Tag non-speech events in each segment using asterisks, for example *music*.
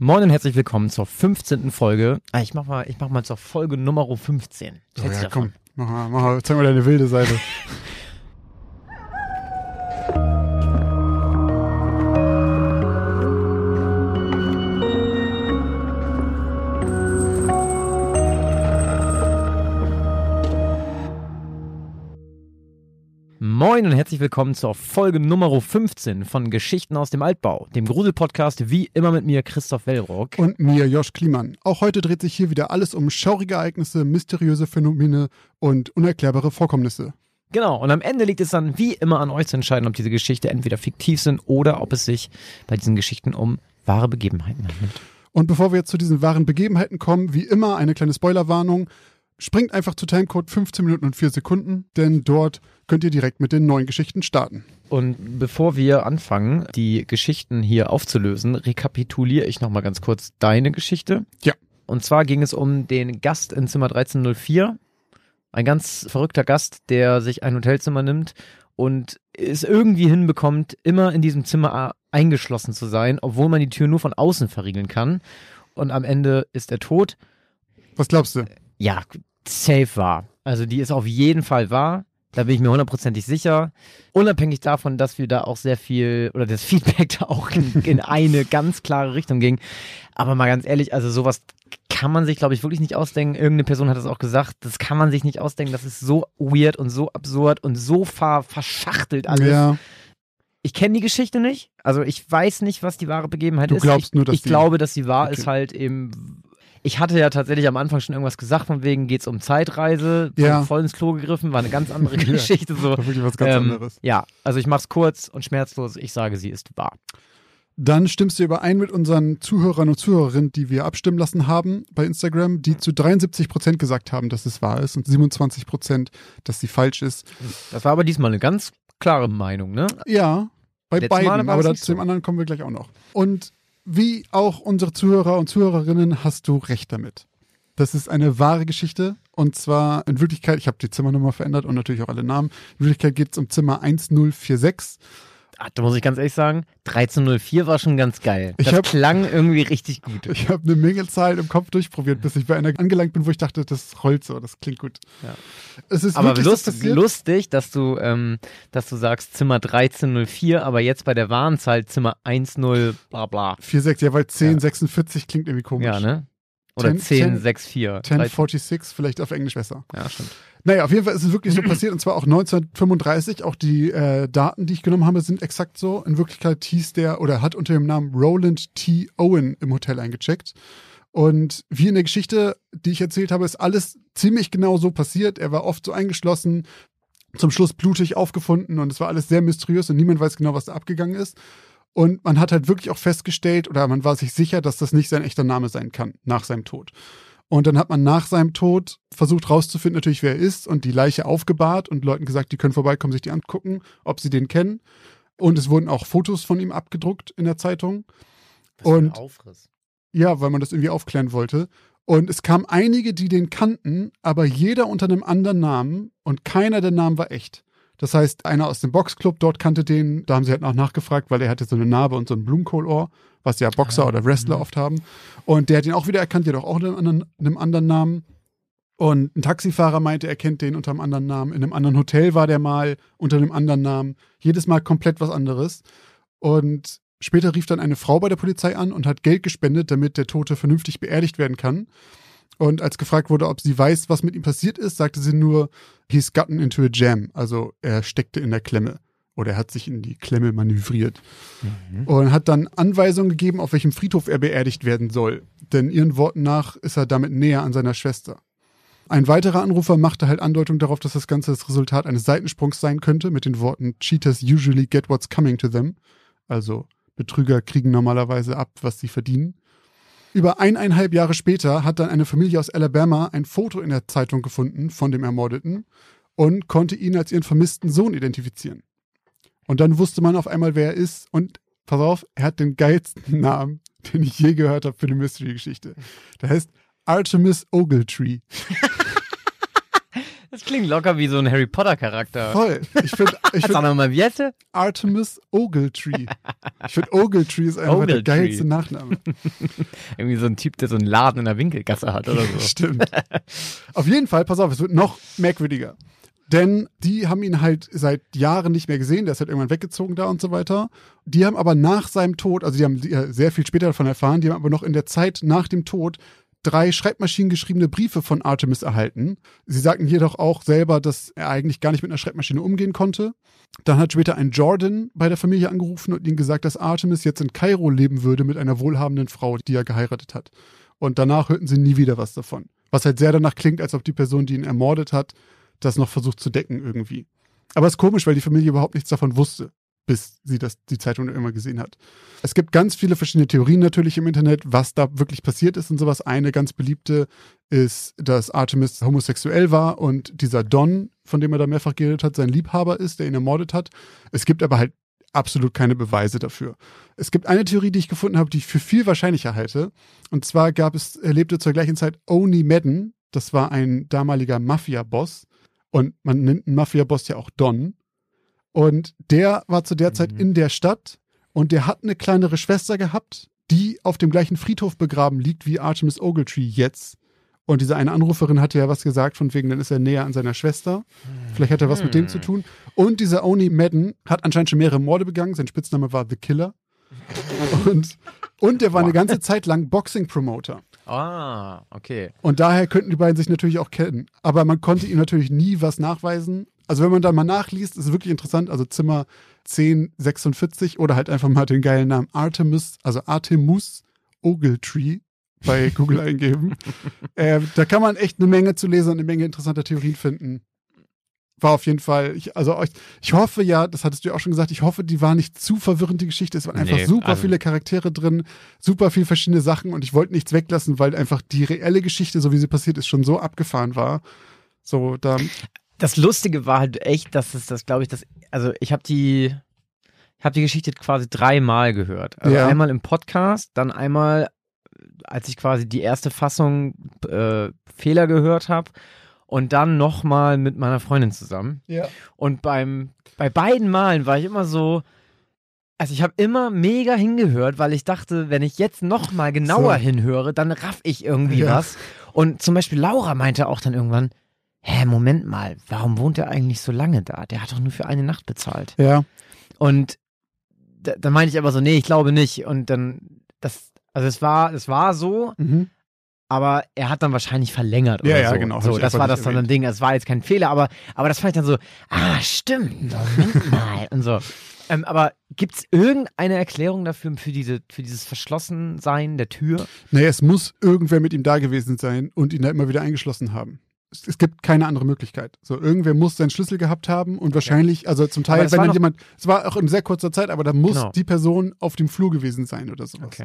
Moin und herzlich willkommen zur 15. Folge. Ah, ich mach mal, ich mach mal zur Folge Nummer 15. Oh, ja, komm, mach mal, mach mal, zeig mal deine wilde Seite. *laughs* herzlich willkommen zur Folge Nummer 15 von Geschichten aus dem Altbau, dem Grusel-Podcast, wie immer mit mir, Christoph Wellrock. Und mir, Josh Kliemann. Auch heute dreht sich hier wieder alles um schaurige Ereignisse, mysteriöse Phänomene und unerklärbare Vorkommnisse. Genau, und am Ende liegt es dann wie immer an euch zu entscheiden, ob diese Geschichte entweder fiktiv sind oder ob es sich bei diesen Geschichten um wahre Begebenheiten handelt. Und bevor wir jetzt zu diesen wahren Begebenheiten kommen, wie immer eine kleine Spoilerwarnung. Springt einfach zu Timecode 15 Minuten und 4 Sekunden, denn dort könnt ihr direkt mit den neuen Geschichten starten. Und bevor wir anfangen, die Geschichten hier aufzulösen, rekapituliere ich nochmal ganz kurz deine Geschichte. Ja. Und zwar ging es um den Gast in Zimmer 1304. Ein ganz verrückter Gast, der sich ein Hotelzimmer nimmt und es irgendwie hinbekommt, immer in diesem Zimmer eingeschlossen zu sein, obwohl man die Tür nur von außen verriegeln kann. Und am Ende ist er tot. Was glaubst du? Ja, safe wahr. Also die ist auf jeden Fall wahr. Da bin ich mir hundertprozentig sicher. Unabhängig davon, dass wir da auch sehr viel oder das *laughs* Feedback da auch in, in eine ganz klare Richtung ging. Aber mal ganz ehrlich, also sowas kann man sich, glaube ich, wirklich nicht ausdenken. Irgendeine Person hat das auch gesagt. Das kann man sich nicht ausdenken. Das ist so weird und so absurd und so ver verschachtelt alles. Ja. Ich kenne die Geschichte nicht. Also ich weiß nicht, was die wahre Begebenheit Du ist. glaubst ich, nur, dass ich die- glaube, dass sie wahr Okay. ist halt eben. Ich hatte ja tatsächlich am Anfang schon irgendwas gesagt, von wegen geht's um Zeitreise, Ja. voll ins Klo gegriffen, war eine ganz *laughs* andere Ja. Geschichte. So. Das war wirklich was ganz Ähm, anderes. Ja, also ich mach's kurz und schmerzlos. Ich sage, sie ist wahr. Dann stimmst du überein mit unseren Zuhörern und Zuhörerinnen, die wir abstimmen lassen haben bei Instagram, die zu 73 Prozent gesagt haben, dass es wahr ist und 27 Prozent, dass sie falsch ist. Das war aber diesmal eine ganz klare Meinung, ne? Ja, bei Letztes beiden, aber zu dem so. anderen kommen wir gleich auch noch. Und wie auch unsere Zuhörer und Zuhörerinnen hast du recht damit. Das ist eine wahre Geschichte und zwar in Wirklichkeit, ich habe die Zimmernummer verändert und natürlich auch alle Namen. In Wirklichkeit geht es um Zimmer 1046. Ah, da muss ich ganz ehrlich sagen, 1304 war schon ganz geil. Ich das hab- klang irgendwie richtig gut. Ich habe eine Menge Zahlen im Kopf durchprobiert, bis ich bei einer angelangt bin, wo ich dachte, das rollt so, das klingt gut. Ja. Es ist Aber lust, passiert. lustig, dass du, ähm, dass du sagst Zimmer 1304, aber jetzt bei der Warenzahl Zimmer 10 bla bla. 46, ja, weil 1046 klingt irgendwie komisch. Ja, ne? Oder 10, 1064. 1046, vielleicht auf Englisch besser. Ja, stimmt. Naja, auf jeden Fall ist es wirklich so *clears throat* passiert und zwar auch 1935. Auch die äh, Daten, die ich genommen habe, sind exakt so. In Wirklichkeit hieß der oder hat unter dem Namen Roland T. Owen im Hotel eingecheckt. Und wie in der Geschichte, die ich erzählt habe, ist alles ziemlich genau so passiert. Er war oft so eingeschlossen, zum Schluss blutig aufgefunden und es war alles sehr mysteriös und niemand weiß genau, was da abgegangen ist. Und man hat halt wirklich auch festgestellt oder man war sich sicher, dass das nicht sein echter Name sein kann nach seinem Tod. Und dann hat man nach seinem Tod versucht rauszufinden, natürlich, wer er ist und die Leiche aufgebahrt und Leuten gesagt, die können vorbeikommen, sich die angucken, ob sie den kennen. Und es wurden auch Fotos von ihm abgedruckt in der Zeitung. Und- Aufriss. Ja, weil man das irgendwie aufklären wollte. Und es kamen einige, die den kannten, aber jeder unter einem anderen Namen und keiner der Namen war echt. Das heißt, einer aus dem Boxclub dort kannte den, da haben sie halt auch nachgefragt, weil er hatte so eine Narbe und so ein Blumenkohlohr, was ja Boxer Ah, oder Wrestler mhm. oft haben. Und der hat ihn auch wieder erkannt, jedoch auch einem anderen, einem anderen Namen. Und ein Taxifahrer meinte, er kennt den unter einem anderen Namen. In einem anderen Hotel war der mal unter einem anderen Namen. Jedes Mal komplett was anderes. Und später rief dann eine Frau bei der Polizei an und hat Geld gespendet, damit der Tote vernünftig beerdigt werden kann. Und als gefragt wurde, ob sie weiß, was mit ihm passiert ist, sagte sie nur, he's gotten into a jam. Also er steckte in der Klemme. Oder er hat sich in die Klemme manövriert. Und hat dann Anweisungen gegeben, auf welchem Friedhof er beerdigt werden soll. Denn ihren Worten nach ist er damit näher an seiner Schwester. Ein weiterer Anrufer machte halt Andeutung darauf, dass das Ganze das Resultat eines Seitensprungs sein könnte, mit den Worten Cheaters usually get what's coming to them. Also Betrüger kriegen normalerweise ab, was sie verdienen. Über eineinhalb Jahre später hat dann eine Familie aus Alabama ein Foto in der Zeitung gefunden von dem Ermordeten und konnte ihn als ihren vermissten Sohn identifizieren. Und dann wusste man auf einmal, wer er ist. Und pass auf, er hat den geilsten *laughs* Namen, den ich je gehört habe für eine Mystery-Geschichte. Der heißt Artemis Ogletree. *laughs* Das klingt locker wie so ein Harry Potter-Charakter. Voll. Ich finde *laughs* ich Sag find noch mal, wie heißt der? Artemis Ogletree. Ich finde Ogletree ist einfach der Ogletree. geilste Nachname. *laughs* Irgendwie so ein Typ, der so einen Laden in der Winkelgasse hat oder so. Stimmt. Auf jeden Fall, pass auf, es wird noch merkwürdiger. Denn die haben ihn halt seit Jahren nicht mehr gesehen, der ist halt irgendwann weggezogen da und so weiter. Die haben aber nach seinem Tod, also die haben äh, sehr viel später davon erfahren, die haben aber noch in der Zeit nach dem Tod drei schreibmaschinengeschriebene Briefe von Artemis erhalten. Sie sagten jedoch auch selber, dass er eigentlich gar nicht mit einer Schreibmaschine umgehen konnte. Dann hat später ein Jordan bei der Familie angerufen und ihnen gesagt, dass Artemis jetzt in Kairo leben würde mit einer wohlhabenden Frau, die er geheiratet hat. Und danach hörten sie nie wieder was davon. Was halt sehr danach klingt, als ob die Person, die ihn ermordet hat, das noch versucht zu decken irgendwie. Aber es ist komisch, weil die Familie überhaupt nichts davon wusste, bis sie das, die Zeitung immer gesehen hat. Es gibt ganz viele verschiedene Theorien natürlich im Internet, was da wirklich passiert ist und sowas. Eine ganz beliebte ist, dass Artemis homosexuell war und dieser Don, von dem er da mehrfach geredet hat, sein Liebhaber ist, der ihn ermordet hat. Es gibt aber halt absolut keine Beweise dafür. Es gibt eine Theorie, die ich gefunden habe, die ich für viel wahrscheinlicher halte. Und zwar gab es, er lebte zur gleichen Zeit Oni Madden. Das war ein damaliger Mafia-Boss. Und man nennt einen Mafia-Boss ja auch Don. Und der war zu der Zeit Mhm. in der Stadt und der hat eine kleinere Schwester gehabt, die auf dem gleichen Friedhof begraben liegt wie Artemis Ogletree jetzt. Und diese eine Anruferin hatte ja was gesagt, von wegen, dann ist er näher an seiner Schwester. Vielleicht hat er was mit dem zu tun. Und dieser Oni Madden hat anscheinend schon mehrere Morde begangen. Sein Spitzname war The Killer. *laughs* Und, und der war eine ganze Zeit lang Boxing-Promoter. Ah, okay. Und daher könnten die beiden sich natürlich auch kennen. Aber man konnte ihm natürlich nie was nachweisen. Also wenn man da mal nachliest, ist es wirklich interessant. Also Zimmer 1046 oder halt einfach mal den geilen Namen Artemis, also Artemus Ogletree bei *laughs* Google eingeben. Äh, da kann man echt eine Menge zu lesen und eine Menge interessanter Theorien finden. War auf jeden Fall, ich, also ich, ich hoffe ja, das hattest du ja auch schon gesagt, ich hoffe, die war nicht zu verwirrend, die Geschichte. Es waren einfach Nee, super also- viele Charaktere drin, super viel verschiedene Sachen und ich wollte nichts weglassen, weil einfach die reelle Geschichte, so wie sie passiert ist, schon so abgefahren war. So, da, Das Lustige war halt echt, dass es das, glaube ich, das, also ich habe die, ich habe die Geschichte quasi dreimal gehört. Also Ja. einmal im Podcast, dann einmal, als ich quasi die erste Fassung äh, Fehler gehört habe und dann nochmal mit meiner Freundin zusammen. ja. Und beim, bei beiden Malen war ich immer so, also ich habe immer mega hingehört, weil ich dachte, wenn ich jetzt nochmal genauer So. hinhöre, dann raff ich irgendwie Ja. was. Und zum Beispiel Laura meinte auch dann irgendwann, hä, Moment mal, warum wohnt er eigentlich so lange da? Der hat doch nur für eine Nacht bezahlt. Ja, Und da, dann meinte ich aber so, nee, ich glaube nicht. Und dann, das, also es war, es war so, mhm. aber er hat dann wahrscheinlich verlängert oder Ja, ja, so. genau, So, das war das dann ein. Ding. Es war jetzt kein Fehler, aber, aber das fand ich dann so, ah, stimmt, Moment *laughs* mal und so. Ähm, aber gibt es irgendeine Erklärung dafür, für, diese, für dieses Verschlossensein der Tür? Nee, es muss irgendwer mit ihm da gewesen sein und ihn da immer wieder eingeschlossen haben. Es, gibt keine andere Möglichkeit. So, irgendwer muss seinen Schlüssel gehabt haben und wahrscheinlich, also zum Teil, wenn dann jemand, es war auch in sehr kurzer Zeit, aber da muss Genau. die Person auf dem Flur gewesen sein oder sowas.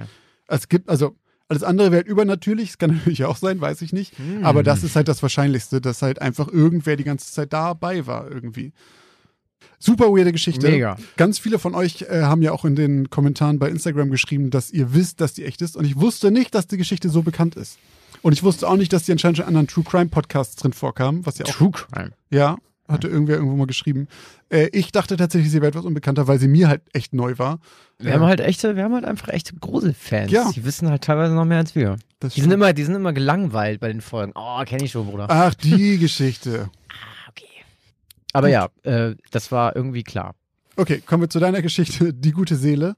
Es gibt, also, alles andere wäre übernatürlich, es kann *laughs* natürlich auch sein, weiß ich nicht. Hm. Aber das ist halt das Wahrscheinlichste, dass halt einfach irgendwer die ganze Zeit dabei war irgendwie. Super weirde Geschichte. Mega. Ganz viele von euch äh, haben ja auch in den Kommentaren bei Instagram geschrieben, dass ihr wisst, dass die echt ist. Und ich wusste nicht, dass die Geschichte so bekannt ist. Und ich wusste auch nicht, dass die anscheinend schon in anderen True Crime Podcasts drin vorkam, was ja auch, True Crime. ja, hatte irgendwer irgendwo mal geschrieben. Äh, ich dachte tatsächlich, sie wäre etwas unbekannter, weil sie mir halt echt neu war. Wir Äh, haben halt echte, wir haben halt einfach echte Gruselfans. Ja. Die wissen halt teilweise noch mehr als wir. Die sind immer, die sind immer gelangweilt bei den Folgen. Oh, kenne ich schon, Bruder. Ach, die Geschichte. *laughs* okay. Aber ja, äh, das war irgendwie klar. Okay, kommen wir zu deiner Geschichte, die gute Seele.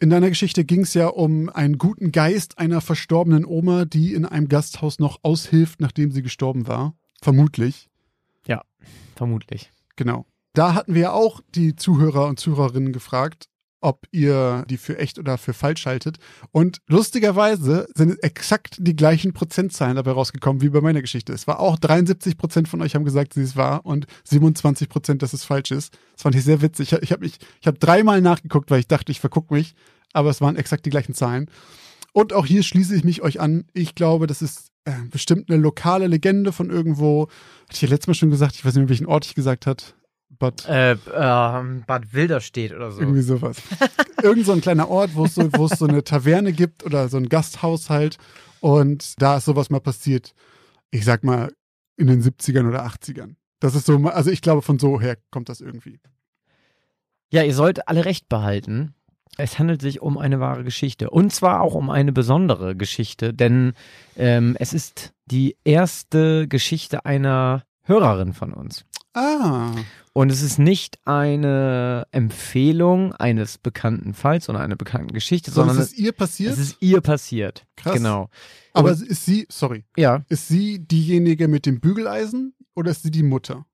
In deiner Geschichte ging es ja um einen guten Geist einer verstorbenen Oma, die in einem Gasthaus noch aushilft, nachdem sie gestorben war. Vermutlich. Vermutlich. Genau. Da hatten wir ja auch die Zuhörer und Zuhörerinnen gefragt, ob ihr die für echt oder für falsch haltet. Und lustigerweise sind exakt die gleichen Prozentzahlen dabei rausgekommen wie bei meiner Geschichte. Es war auch 73 Prozent von euch haben gesagt, dass es wahr und 27 Prozent, dass es falsch ist. Das fand ich sehr witzig. Ich, ich habe mich, ich habe dreimal nachgeguckt, weil ich dachte, ich vergucke mich, aber es waren exakt die gleichen Zahlen. Und auch hier schließe ich mich euch an. Ich glaube, das ist äh, bestimmt eine lokale Legende von irgendwo. Hatte ich ja letztes Mal schon gesagt, ich weiß nicht welchen Ort ich gesagt hat. But Äh, ähm, Bad Wilderstedt oder so. irgendwie sowas. *laughs* Irgend so ein kleiner Ort, wo es so, wo es so eine Taverne gibt oder so ein Gasthaus halt. Und da ist sowas mal passiert. Ich sag mal in den 70ern oder 80ern. Das ist so, also ich glaube, von so her kommt das irgendwie. Ja, ihr sollt alle recht behalten. Es handelt sich um eine wahre Geschichte. Und zwar auch um eine besondere Geschichte, denn ähm, es ist die erste Geschichte einer Hörerin von uns. Ah. Und es ist nicht eine Empfehlung eines bekannten Falls oder einer bekannten Geschichte, Sondern sondern es ist ihr passiert? es ist ihr passiert. Krass. Genau. Aber Und- ist sie, sorry, Ja, ist sie diejenige mit dem Bügeleisen oder ist sie die Mutter?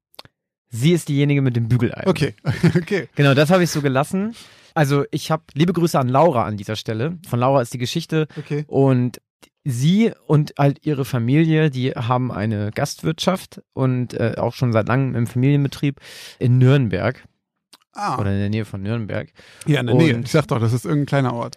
sie ist diejenige mit dem Bügeleisen. Okay, *laughs* okay. Genau, das habe ich so gelassen. Also ich habe liebe Grüße an Laura an dieser Stelle. Von Laura ist die Geschichte Okay. und sie und halt ihre Familie, die haben eine Gastwirtschaft und äh, auch schon seit langem im Familienbetrieb in Nürnberg Ah, oder in der Nähe von Nürnberg. ja, in der Nähe. und- Ich sag doch, das ist irgendein kleiner Ort.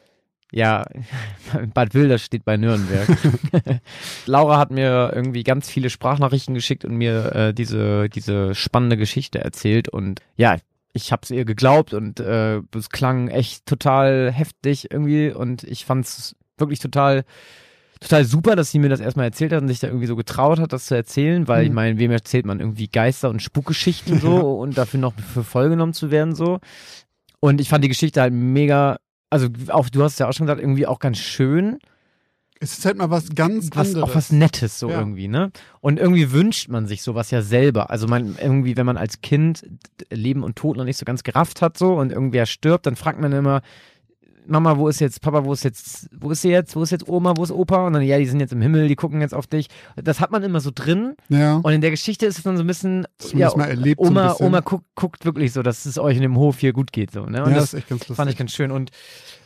Ja, *laughs* Bad Wilder steht bei Nürnberg. *laughs* Laura hat mir irgendwie ganz viele Sprachnachrichten geschickt und mir äh, diese, diese spannende Geschichte erzählt. Und ja, ich habe es ihr geglaubt und äh, es klang echt total heftig irgendwie. Und ich fand es wirklich total, total super, dass sie mir das erstmal erzählt hat und sich da irgendwie so getraut hat, das zu erzählen. Weil ich Mhm. meine, wem erzählt man irgendwie Geister und Spukgeschichten so und dafür noch für voll genommen zu werden so. Und ich fand die Geschichte halt mega also auch du hast ja auch schon gesagt, irgendwie auch ganz schön, Es ist halt mal was ganz was anderes. auch was Nettes so Ja. irgendwie, ne? Und irgendwie wünscht man sich sowas ja selber. Also man irgendwie, wenn man als Kind Leben und Tod noch nicht so ganz gerafft hat so und irgendwer stirbt, dann fragt man immer Mama, wo ist jetzt Papa, wo ist jetzt, wo ist sie jetzt, wo ist jetzt Oma, wo ist Opa? Und dann, ja, die sind jetzt im Himmel, die gucken jetzt auf dich. Das hat man immer so drin. ja. Und in der Geschichte ist es dann so ein bisschen, ja, erlebt, so ein Oma, bisschen. Oma guckt, guckt wirklich so, dass es euch in dem Hof hier gut geht, so, ne? Und ja, das, das ist echt ganz lustig. Fand ich ganz schön. Und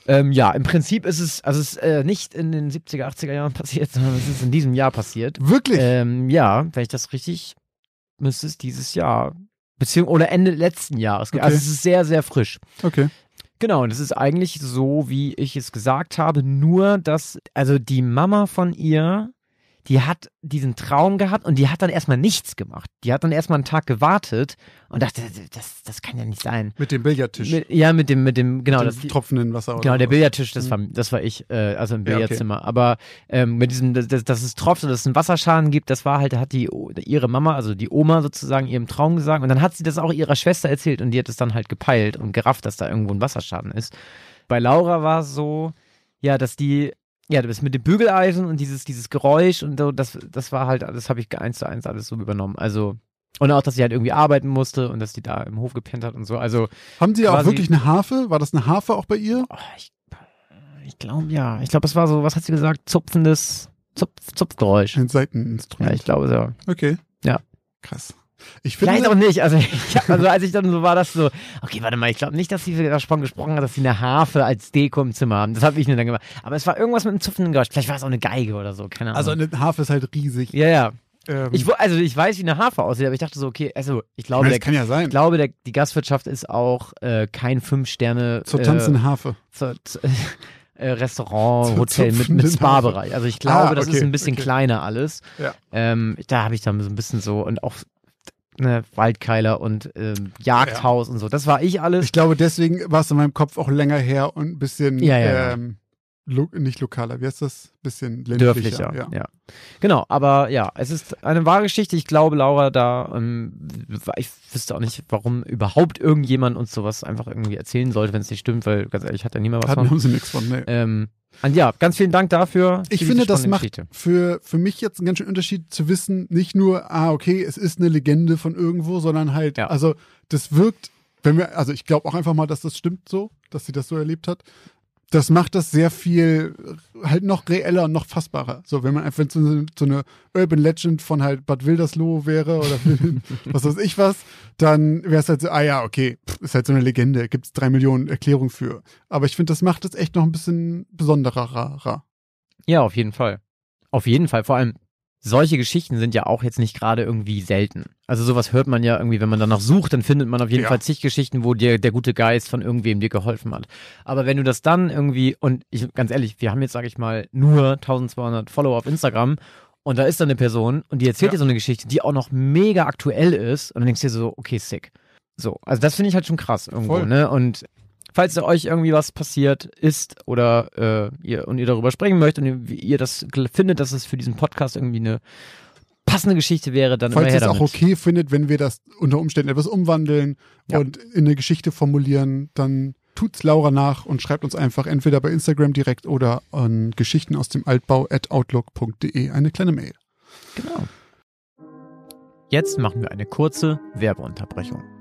ähm, ja, im Prinzip ist es, also es ist äh, nicht in den 70er, 80er Jahren *laughs* passiert, sondern es ist in diesem Jahr passiert. Wirklich? Ähm, ja, wenn ich das richtig, müsste es dieses Jahr, beziehungsweise oder Ende letzten Jahres. Okay. Also es ist sehr, sehr frisch. okay. Genau, und es ist eigentlich so, wie ich es gesagt habe, nur dass, also die Mama von ihr, die hat diesen Traum gehabt und die hat dann erstmal nichts gemacht. Die hat dann erstmal einen Tag gewartet und dachte, das, das kann ja nicht sein. Mit dem Billardtisch. Mit, ja, mit dem, mit dem, genau, mit das, dem tropfenden Wasser. Genau, der was. Billardtisch, das Mhm. war, das war ich, äh, also im Ja, okay. Billardzimmer. Aber ähm, mit diesem, dass, dass dass es tropft und dass es einen Wasserschaden gibt, das war halt, hat die ihre Mama, also die Oma sozusagen ihrem Traum gesagt. Und dann hat sie das auch ihrer Schwester erzählt und die hat es dann halt gepeilt und gerafft, dass da irgendwo ein Wasserschaden ist. Bei Laura war es so, ja, dass die, ja, das mit dem Bügeleisen und dieses, dieses Geräusch und so, das, das war halt, das habe ich eins zu eins alles so übernommen. Also, und auch, dass sie halt irgendwie arbeiten musste und dass die da im Hof gepennt hat und so. Also, Haben Sie auch wirklich eine Harfe? War das eine Harfe auch bei ihr? Oh, ich ich glaube ja. Ich glaube, es war so, was hat sie gesagt? Zupfendes Zupf, Zupfgeräusch. Ein Ja, Seiteninstrument. ich glaube so. okay. Ja. Krass. Ich finde, Vielleicht auch nicht. Also, *laughs* ich, also als ich dann so war, das so, okay, warte mal, ich glaube nicht, dass sie davon gesprochen hat, dass sie eine Harfe als Deko im Zimmer haben. Das habe ich mir dann gemacht. Aber es war irgendwas mit einem zupfenden Geräusch. Vielleicht war es auch eine Geige oder so, keine Ahnung. also eine Harfe ist halt riesig. ja, ja. Ähm, Ich, also ich weiß, wie eine Harfe aussieht, aber ich dachte so, okay, also ich glaube, das der, kann ja sein. ich glaube der, die Gastwirtschaft ist auch äh, kein Fünf-Sterne Zur äh, tanzenden Harfe. zur, zu, *laughs* äh, Restaurant, Hotel mit, mit Spa-Bereich. Also ich glaube, Ah, das ist okay, ein bisschen okay. kleiner alles. Ja. Ähm, da habe ich dann so ein bisschen so und auch ne, Waldkeiler und ähm, Jagdhaus und so. Das war ich alles. Ich glaube, deswegen war es in meinem Kopf auch länger her und ein bisschen Ja, ja, ja. ähm, lo nicht lokaler. Wie heißt das? Bisschen ländlicher. Dörflicher, Ja. ja. Genau, aber ja, es ist eine wahre Geschichte. Ich glaube, Laura, da, ähm, ich wüsste auch nicht, warum überhaupt irgendjemand uns sowas einfach irgendwie erzählen sollte, wenn es nicht stimmt, weil ganz ehrlich, hat ja niemand was Hatten von. haben sie nichts von. Nee. Ähm, und ja, ganz vielen Dank dafür. Ich finde, das macht Geschichte. für, für mich jetzt einen ganz schönen Unterschied zu wissen, nicht nur, ah, okay, es ist eine Legende von irgendwo, sondern halt, Ja. also das wirkt, wenn wir, also ich glaube auch einfach mal, dass das stimmt so, dass sie das so erlebt hat. Das macht das sehr viel halt noch reeller und noch fassbarer. So, wenn man einfach so so eine Urban Legend von halt Bad Wildersloh wäre oder *laughs* was weiß ich was, dann wäre es halt so, ah ja, okay, ist halt so eine Legende, gibt es drei Millionen Erklärungen für. Aber ich finde, das macht es echt noch ein bisschen besonderer. Ja, auf jeden Fall. Auf jeden Fall. Vor allem, solche Geschichten sind ja auch jetzt nicht gerade irgendwie selten. Also sowas hört man ja irgendwie, wenn man danach sucht, dann findet man auf jeden Ja. Fall zig Geschichten, wo dir der gute Geist von irgendwem dir geholfen hat. Aber wenn du das dann irgendwie, und ich, ganz ehrlich, wir haben jetzt, sage ich mal, nur 1200 Follower auf Instagram und da ist dann eine Person und die erzählt Ja. dir so eine Geschichte, die auch noch mega aktuell ist und dann denkst du dir so, okay, sick. So, also das finde ich halt schon krass irgendwo, Voll. ne? Und falls euch irgendwie was passiert ist oder äh, ihr und ihr darüber sprechen möchtet und ihr, das findet, dass es für diesen Podcast irgendwie eine passende Geschichte wäre, dann Falls ihr es auch okay findet, wenn wir das unter Umständen etwas umwandeln Ja. und in eine Geschichte formulieren, dann tut's Laura nach und schreibt uns einfach entweder bei Instagram direkt oder an Geschichten aus dem Altbau at outlook.de eine kleine Mail. Genau. Jetzt machen wir eine kurze Werbeunterbrechung.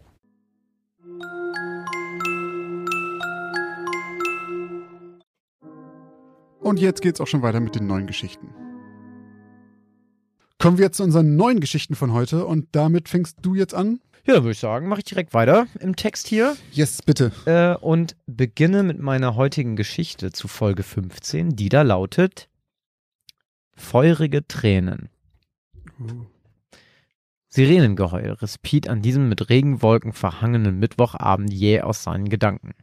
Und jetzt geht's auch schon weiter mit den neuen Geschichten. Kommen wir jetzt zu unseren neuen Geschichten von heute und damit fängst du jetzt an? Ja, dann würde ich sagen, mache ich direkt weiter im Text hier Yes, bitte. äh, und beginne mit meiner heutigen Geschichte zu Folge 15, die da lautet Feurige Tränen. Sirenengeheul riss Pete an diesem mit Regenwolken verhangenen Mittwochabend jäh aus seinen Gedanken.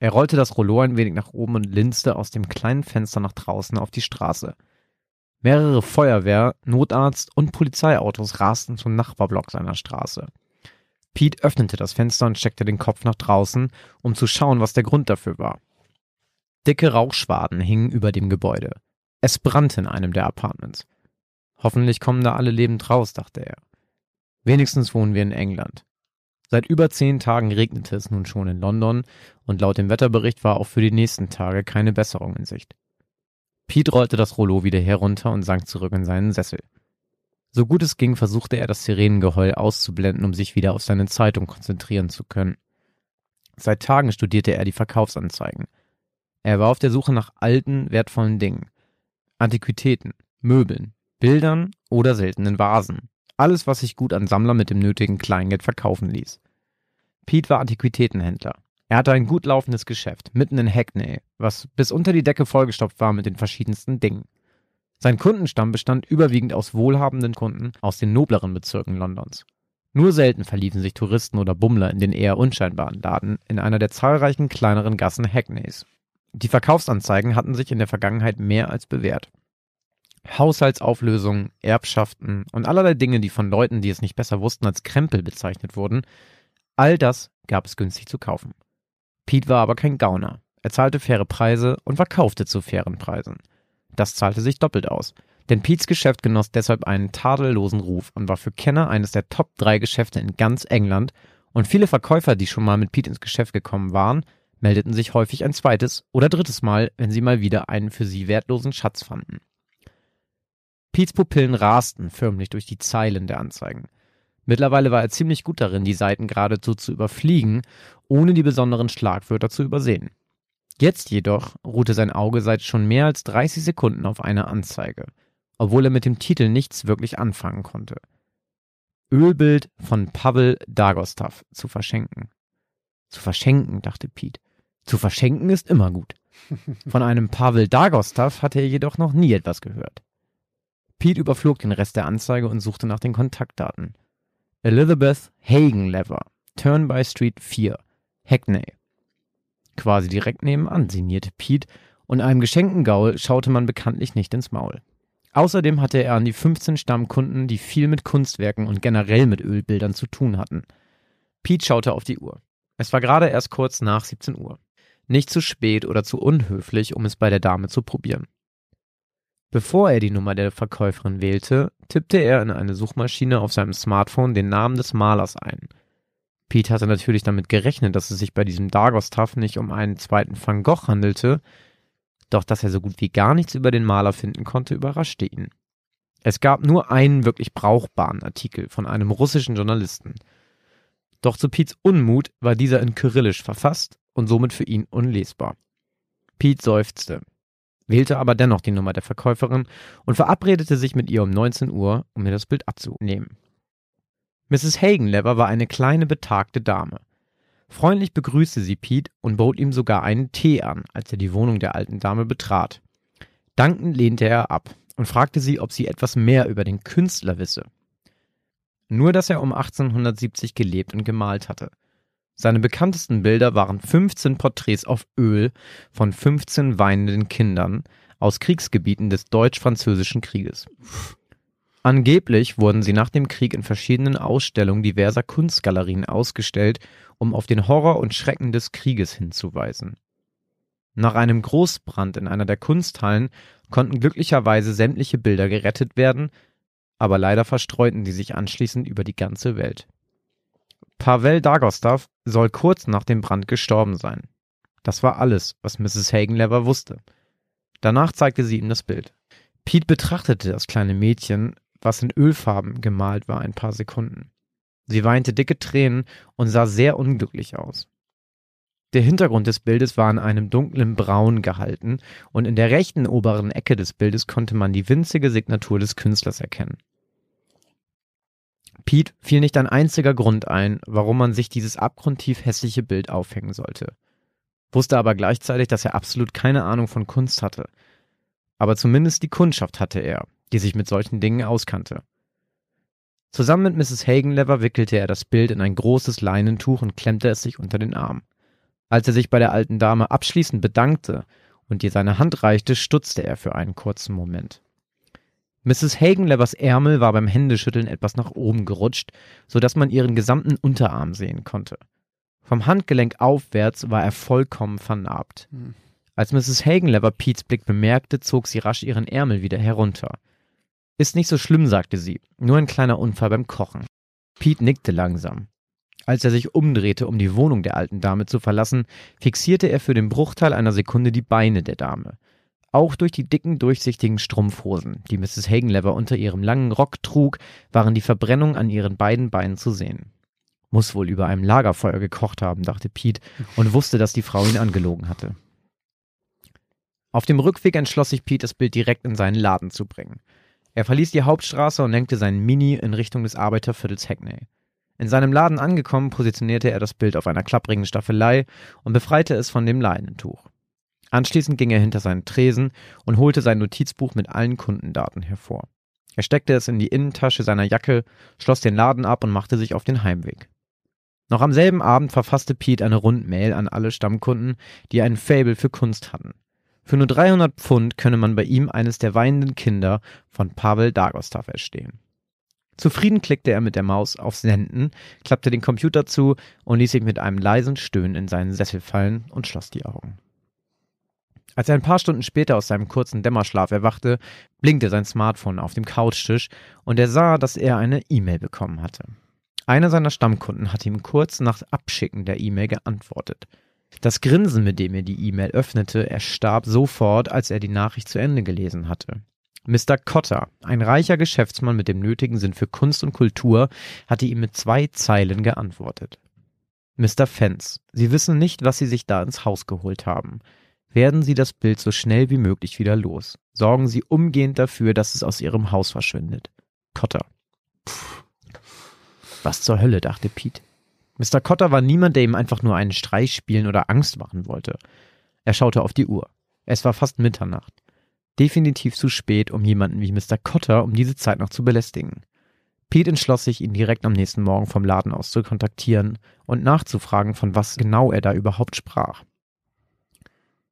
Er rollte das Rollo ein wenig nach oben und linste aus dem kleinen Fenster nach draußen auf die Straße. Mehrere Feuerwehr, Notarzt und Polizeiautos rasten zum Nachbarblock seiner Straße. Pete öffnete das Fenster und steckte den Kopf nach draußen, um zu schauen, was der Grund dafür war. Dicke Rauchschwaden hingen über dem Gebäude. Es brannte in einem der Apartments. Hoffentlich kommen da alle lebend raus, dachte er. Wenigstens wohnen wir in England. Seit über zehn Tagen regnete es nun schon in London und laut dem Wetterbericht war auch für die nächsten Tage keine Besserung in Sicht. Pete rollte das Rollo wieder herunter und sank zurück in seinen Sessel. So gut es ging, versuchte er das Sirenengeheul auszublenden, um sich wieder auf seine Zeitung konzentrieren zu können. Seit Tagen studierte er die Verkaufsanzeigen. Er war auf der Suche nach alten, wertvollen Dingen. Antiquitäten, Möbeln, Bildern oder seltenen Vasen. Alles, was sich gut an Sammler mit dem nötigen Kleingeld verkaufen ließ. Pete war Antiquitätenhändler. Er hatte ein gut laufendes Geschäft, mitten in Hackney, was bis unter die Decke vollgestopft war mit den verschiedensten Dingen. Sein Kundenstamm bestand überwiegend aus wohlhabenden Kunden aus den nobleren Bezirken Londons. Nur selten verliefen sich Touristen oder Bummler in den eher unscheinbaren Laden in einer der zahlreichen kleineren Gassen Hackneys. Die Verkaufsanzeigen hatten sich in der Vergangenheit mehr als bewährt. Haushaltsauflösungen, Erbschaften und allerlei Dinge, die von Leuten, die es nicht besser wussten, als Krempel bezeichnet wurden, all das gab es günstig zu kaufen. Pete war aber kein Gauner. Er zahlte faire Preise und verkaufte zu fairen Preisen. Das zahlte sich doppelt aus, denn Pete's Geschäft genoss deshalb einen tadellosen Ruf und war für Kenner eines der Top 3 Geschäfte in ganz England und viele Verkäufer, die schon mal mit Pete ins Geschäft gekommen waren, meldeten sich häufig ein zweites oder drittes Mal, wenn sie mal wieder einen für sie wertlosen Schatz fanden. Pete's Pupillen rasten förmlich durch die Zeilen der Anzeigen. Mittlerweile war er ziemlich gut darin, die Seiten geradezu zu überfliegen, ohne die besonderen Schlagwörter zu übersehen. Jetzt jedoch ruhte sein Auge seit schon mehr als 30 Sekunden auf einer Anzeige, obwohl er mit dem Titel nichts wirklich anfangen konnte. Ölbild von Pavel Dagostav zu verschenken. Zu verschenken, dachte Pete. Zu verschenken ist immer gut. *laughs* Von einem Pavel Dagostav hatte er jedoch noch nie etwas gehört. Pete überflog den Rest der Anzeige und suchte nach den Kontaktdaten. Elizabeth Hagenlever, Turnby Street 4, Hackney. Quasi direkt nebenan, sinnierte Pete, und einem geschenkten Gaul schaute man bekanntlich nicht ins Maul. Außerdem hatte er an die 15 Stammkunden, die viel mit Kunstwerken und generell mit Ölbildern zu tun hatten. Pete schaute auf die Uhr. Es war gerade erst kurz nach 17 Uhr. Nicht zu spät oder zu unhöflich, um es bei der Dame zu probieren. Bevor er die Nummer der Verkäuferin wählte, tippte er in eine Suchmaschine auf seinem Smartphone den Namen des Malers ein. Pete hatte natürlich damit gerechnet, dass es sich bei diesem Dagostaff nicht um einen zweiten Van Gogh handelte, doch dass er so gut wie gar nichts über den Maler finden konnte, überraschte ihn. Es gab nur einen wirklich brauchbaren Artikel von einem russischen Journalisten. Doch zu Pete's Unmut war dieser in Kyrillisch verfasst und somit für ihn unlesbar. Pete seufzte wählte aber dennoch die Nummer der Verkäuferin und verabredete sich mit ihr um 19 Uhr, um mir das Bild abzunehmen. Mrs. Hagenlever war eine kleine, betagte Dame. Freundlich begrüßte sie Pete und bot ihm sogar einen Tee an, als er die Wohnung der alten Dame betrat. Dankend lehnte er ab und fragte sie, ob sie etwas mehr über den Künstler wisse. Nur, dass er um 1870 gelebt und gemalt hatte. Seine bekanntesten Bilder waren 15 Porträts auf Öl von 15 weinenden Kindern aus Kriegsgebieten des Deutsch-Französischen Krieges. Angeblich wurden sie nach dem Krieg in verschiedenen Ausstellungen diverser Kunstgalerien ausgestellt, um auf den Horror und Schrecken des Krieges hinzuweisen. Nach einem Großbrand in einer der Kunsthallen konnten glücklicherweise sämtliche Bilder gerettet werden, aber leider verstreuten sie sich anschließend über die ganze Welt. Pavel Dagostav soll kurz nach dem Brand gestorben sein. Das war alles, was Mrs. Hagenlever wusste. Danach zeigte sie ihm das Bild. Pete betrachtete das kleine Mädchen, was in Ölfarben gemalt war, ein paar Sekunden. Sie weinte dicke Tränen und sah sehr unglücklich aus. Der Hintergrund des Bildes war in einem dunklen Braun gehalten und in der rechten oberen Ecke des Bildes konnte man die winzige Signatur des Künstlers erkennen. Pete fiel nicht ein einziger Grund ein, warum man sich dieses abgrundtief hässliche Bild aufhängen sollte. Wusste aber gleichzeitig, dass er absolut keine Ahnung von Kunst hatte. Aber zumindest die Kundschaft hatte er, die sich mit solchen Dingen auskannte. Zusammen mit Mrs. Hagenlever wickelte er das Bild in ein großes Leinentuch und klemmte es sich unter den Arm. Als er sich bei der alten Dame abschließend bedankte und ihr seine Hand reichte, stutzte er für einen kurzen Moment. Mrs. Hagenlevers Ärmel war beim Händeschütteln etwas nach oben gerutscht, so dass man ihren gesamten Unterarm sehen konnte. Vom Handgelenk aufwärts war er vollkommen vernarbt. Hm. Als Mrs. Hagenlever Pete's Blick bemerkte, zog sie rasch ihren Ärmel wieder herunter. Ist nicht so schlimm, sagte sie, nur ein kleiner Unfall beim Kochen. Pete nickte langsam. Als er sich umdrehte, um die Wohnung der alten Dame zu verlassen, fixierte er für den Bruchteil einer Sekunde die Beine der Dame. Auch durch die dicken, durchsichtigen Strumpfhosen, die Mrs. Hagenlever unter ihrem langen Rock trug, waren die Verbrennungen an ihren beiden Beinen zu sehen. Muss wohl über einem Lagerfeuer gekocht haben, dachte Pete und wusste, dass die Frau ihn angelogen hatte. Auf dem Rückweg entschloss sich Pete, das Bild direkt in seinen Laden zu bringen. Er verließ die Hauptstraße und lenkte seinen Mini in Richtung des Arbeiterviertels Hackney. In seinem Laden angekommen, positionierte er das Bild auf einer klapprigen Staffelei und befreite es von dem Leinentuch. Anschließend ging er hinter seinen Tresen und holte sein Notizbuch mit allen Kundendaten hervor. Er steckte es in die Innentasche seiner Jacke, schloss den Laden ab und machte sich auf den Heimweg. Noch am selben Abend verfasste Pete eine Rundmail an alle Stammkunden, die ein Fable für Kunst hatten. Für nur 300 Pfund könne man bei ihm eines der weinenden Kinder von Pavel Dagostav erstehen. Zufrieden klickte er mit der Maus auf Senden, klappte den Computer zu und ließ sich mit einem leisen Stöhnen in seinen Sessel fallen und schloss die Augen. Als er ein paar Stunden später aus seinem kurzen Dämmerschlaf erwachte, blinkte sein Smartphone auf dem Couchtisch und er sah, dass er eine E-Mail bekommen hatte. Einer seiner Stammkunden hatte ihm kurz nach Abschicken der E-Mail geantwortet. Das Grinsen, mit dem er die E-Mail öffnete, erstarb sofort, als er die Nachricht zu Ende gelesen hatte. Mr. Cotter, ein reicher Geschäftsmann mit dem nötigen Sinn für Kunst und Kultur, hatte ihm mit zwei Zeilen geantwortet. Mr. Fence, Sie wissen nicht, was Sie sich da ins Haus geholt haben. Werden Sie das Bild so schnell wie möglich wieder los. Sorgen Sie umgehend dafür, dass es aus Ihrem Haus verschwindet. Cotter. Puh. Was zur Hölle, dachte Pete. Mr. Cotter war niemand, der ihm einfach nur einen Streich spielen oder Angst machen wollte. Er schaute auf die Uhr. Es war fast Mitternacht. Definitiv zu spät, um jemanden wie Mr. Cotter um diese Zeit noch zu belästigen. Pete entschloss sich, ihn direkt am nächsten Morgen vom Laden aus zu kontaktieren und nachzufragen, von was genau er da überhaupt sprach.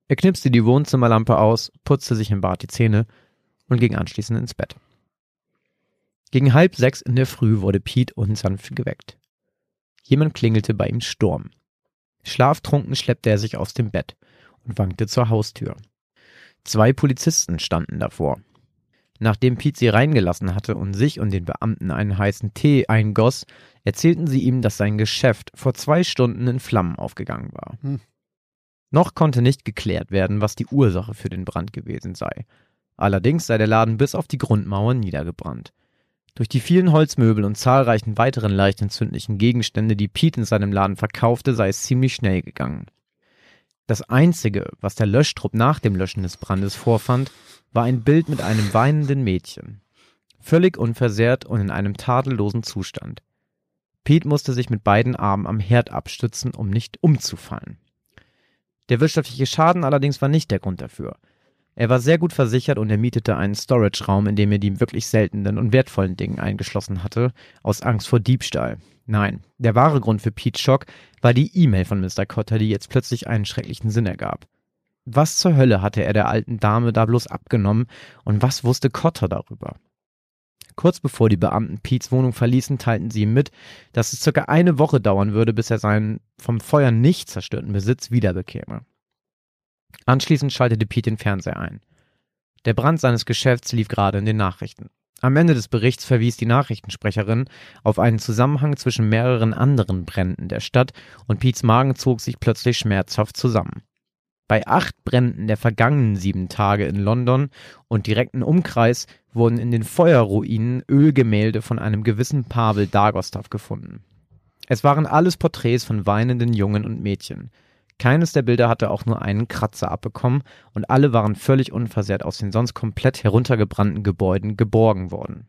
Er knipste die Wohnzimmerlampe aus, putzte sich im Bad die Zähne und ging anschließend ins Bett. Gegen halb sechs in der Früh wurde Pete unsanft geweckt. Jemand klingelte bei ihm Sturm. Schlaftrunken schleppte er sich aus dem Bett und wankte zur Haustür. Zwei Polizisten standen davor. Nachdem Pete sie reingelassen hatte und sich und den Beamten einen heißen Tee eingoss, erzählten sie ihm, dass sein Geschäft vor zwei Stunden in Flammen aufgegangen war. Hm. Noch konnte nicht geklärt werden, was die Ursache für den Brand gewesen sei. Allerdings sei der Laden bis auf die Grundmauer niedergebrannt. Durch die vielen Holzmöbel und zahlreichen weiteren leicht entzündlichen Gegenstände, die Pete in seinem Laden verkaufte, sei es ziemlich schnell gegangen. Das Einzige, was der Löschtrupp nach dem Löschen des Brandes vorfand, war ein Bild mit einem weinenden Mädchen. Völlig unversehrt und in einem tadellosen Zustand. Pete musste sich mit beiden Armen am Herd abstützen, um nicht umzufallen. Der wirtschaftliche Schaden allerdings war nicht der Grund dafür. Er war sehr gut versichert und er mietete einen Storage-Raum, in dem er die wirklich seltenen und wertvollen Dinge eingeschlossen hatte, aus Angst vor Diebstahl. Nein, der wahre Grund für Pete's Schock war die E-Mail von Mr. Cotter, die jetzt plötzlich einen schrecklichen Sinn ergab. Was zur Hölle hatte er der alten Dame da bloß abgenommen und was wusste Cotter darüber? Kurz bevor die Beamten Pete's Wohnung verließen, teilten sie ihm mit, dass es circa eine Woche dauern würde, bis er seinen vom Feuer nicht zerstörten Besitz wiederbekäme. Anschließend schaltete Pete den Fernseher ein. Der Brand seines Geschäfts lief gerade in den Nachrichten. Am Ende des Berichts verwies die Nachrichtensprecherin auf einen Zusammenhang zwischen mehreren anderen Bränden der Stadt und Pete's Magen zog sich plötzlich schmerzhaft zusammen. Bei acht Bränden der vergangenen sieben Tage in London und direkten Umkreis wurden in den Feuerruinen Ölgemälde von einem gewissen Pavel Dagostav gefunden. Es waren alles Porträts von weinenden Jungen und Mädchen. Keines der Bilder hatte auch nur einen Kratzer abbekommen und alle waren völlig unversehrt aus den sonst komplett heruntergebrannten Gebäuden geborgen worden.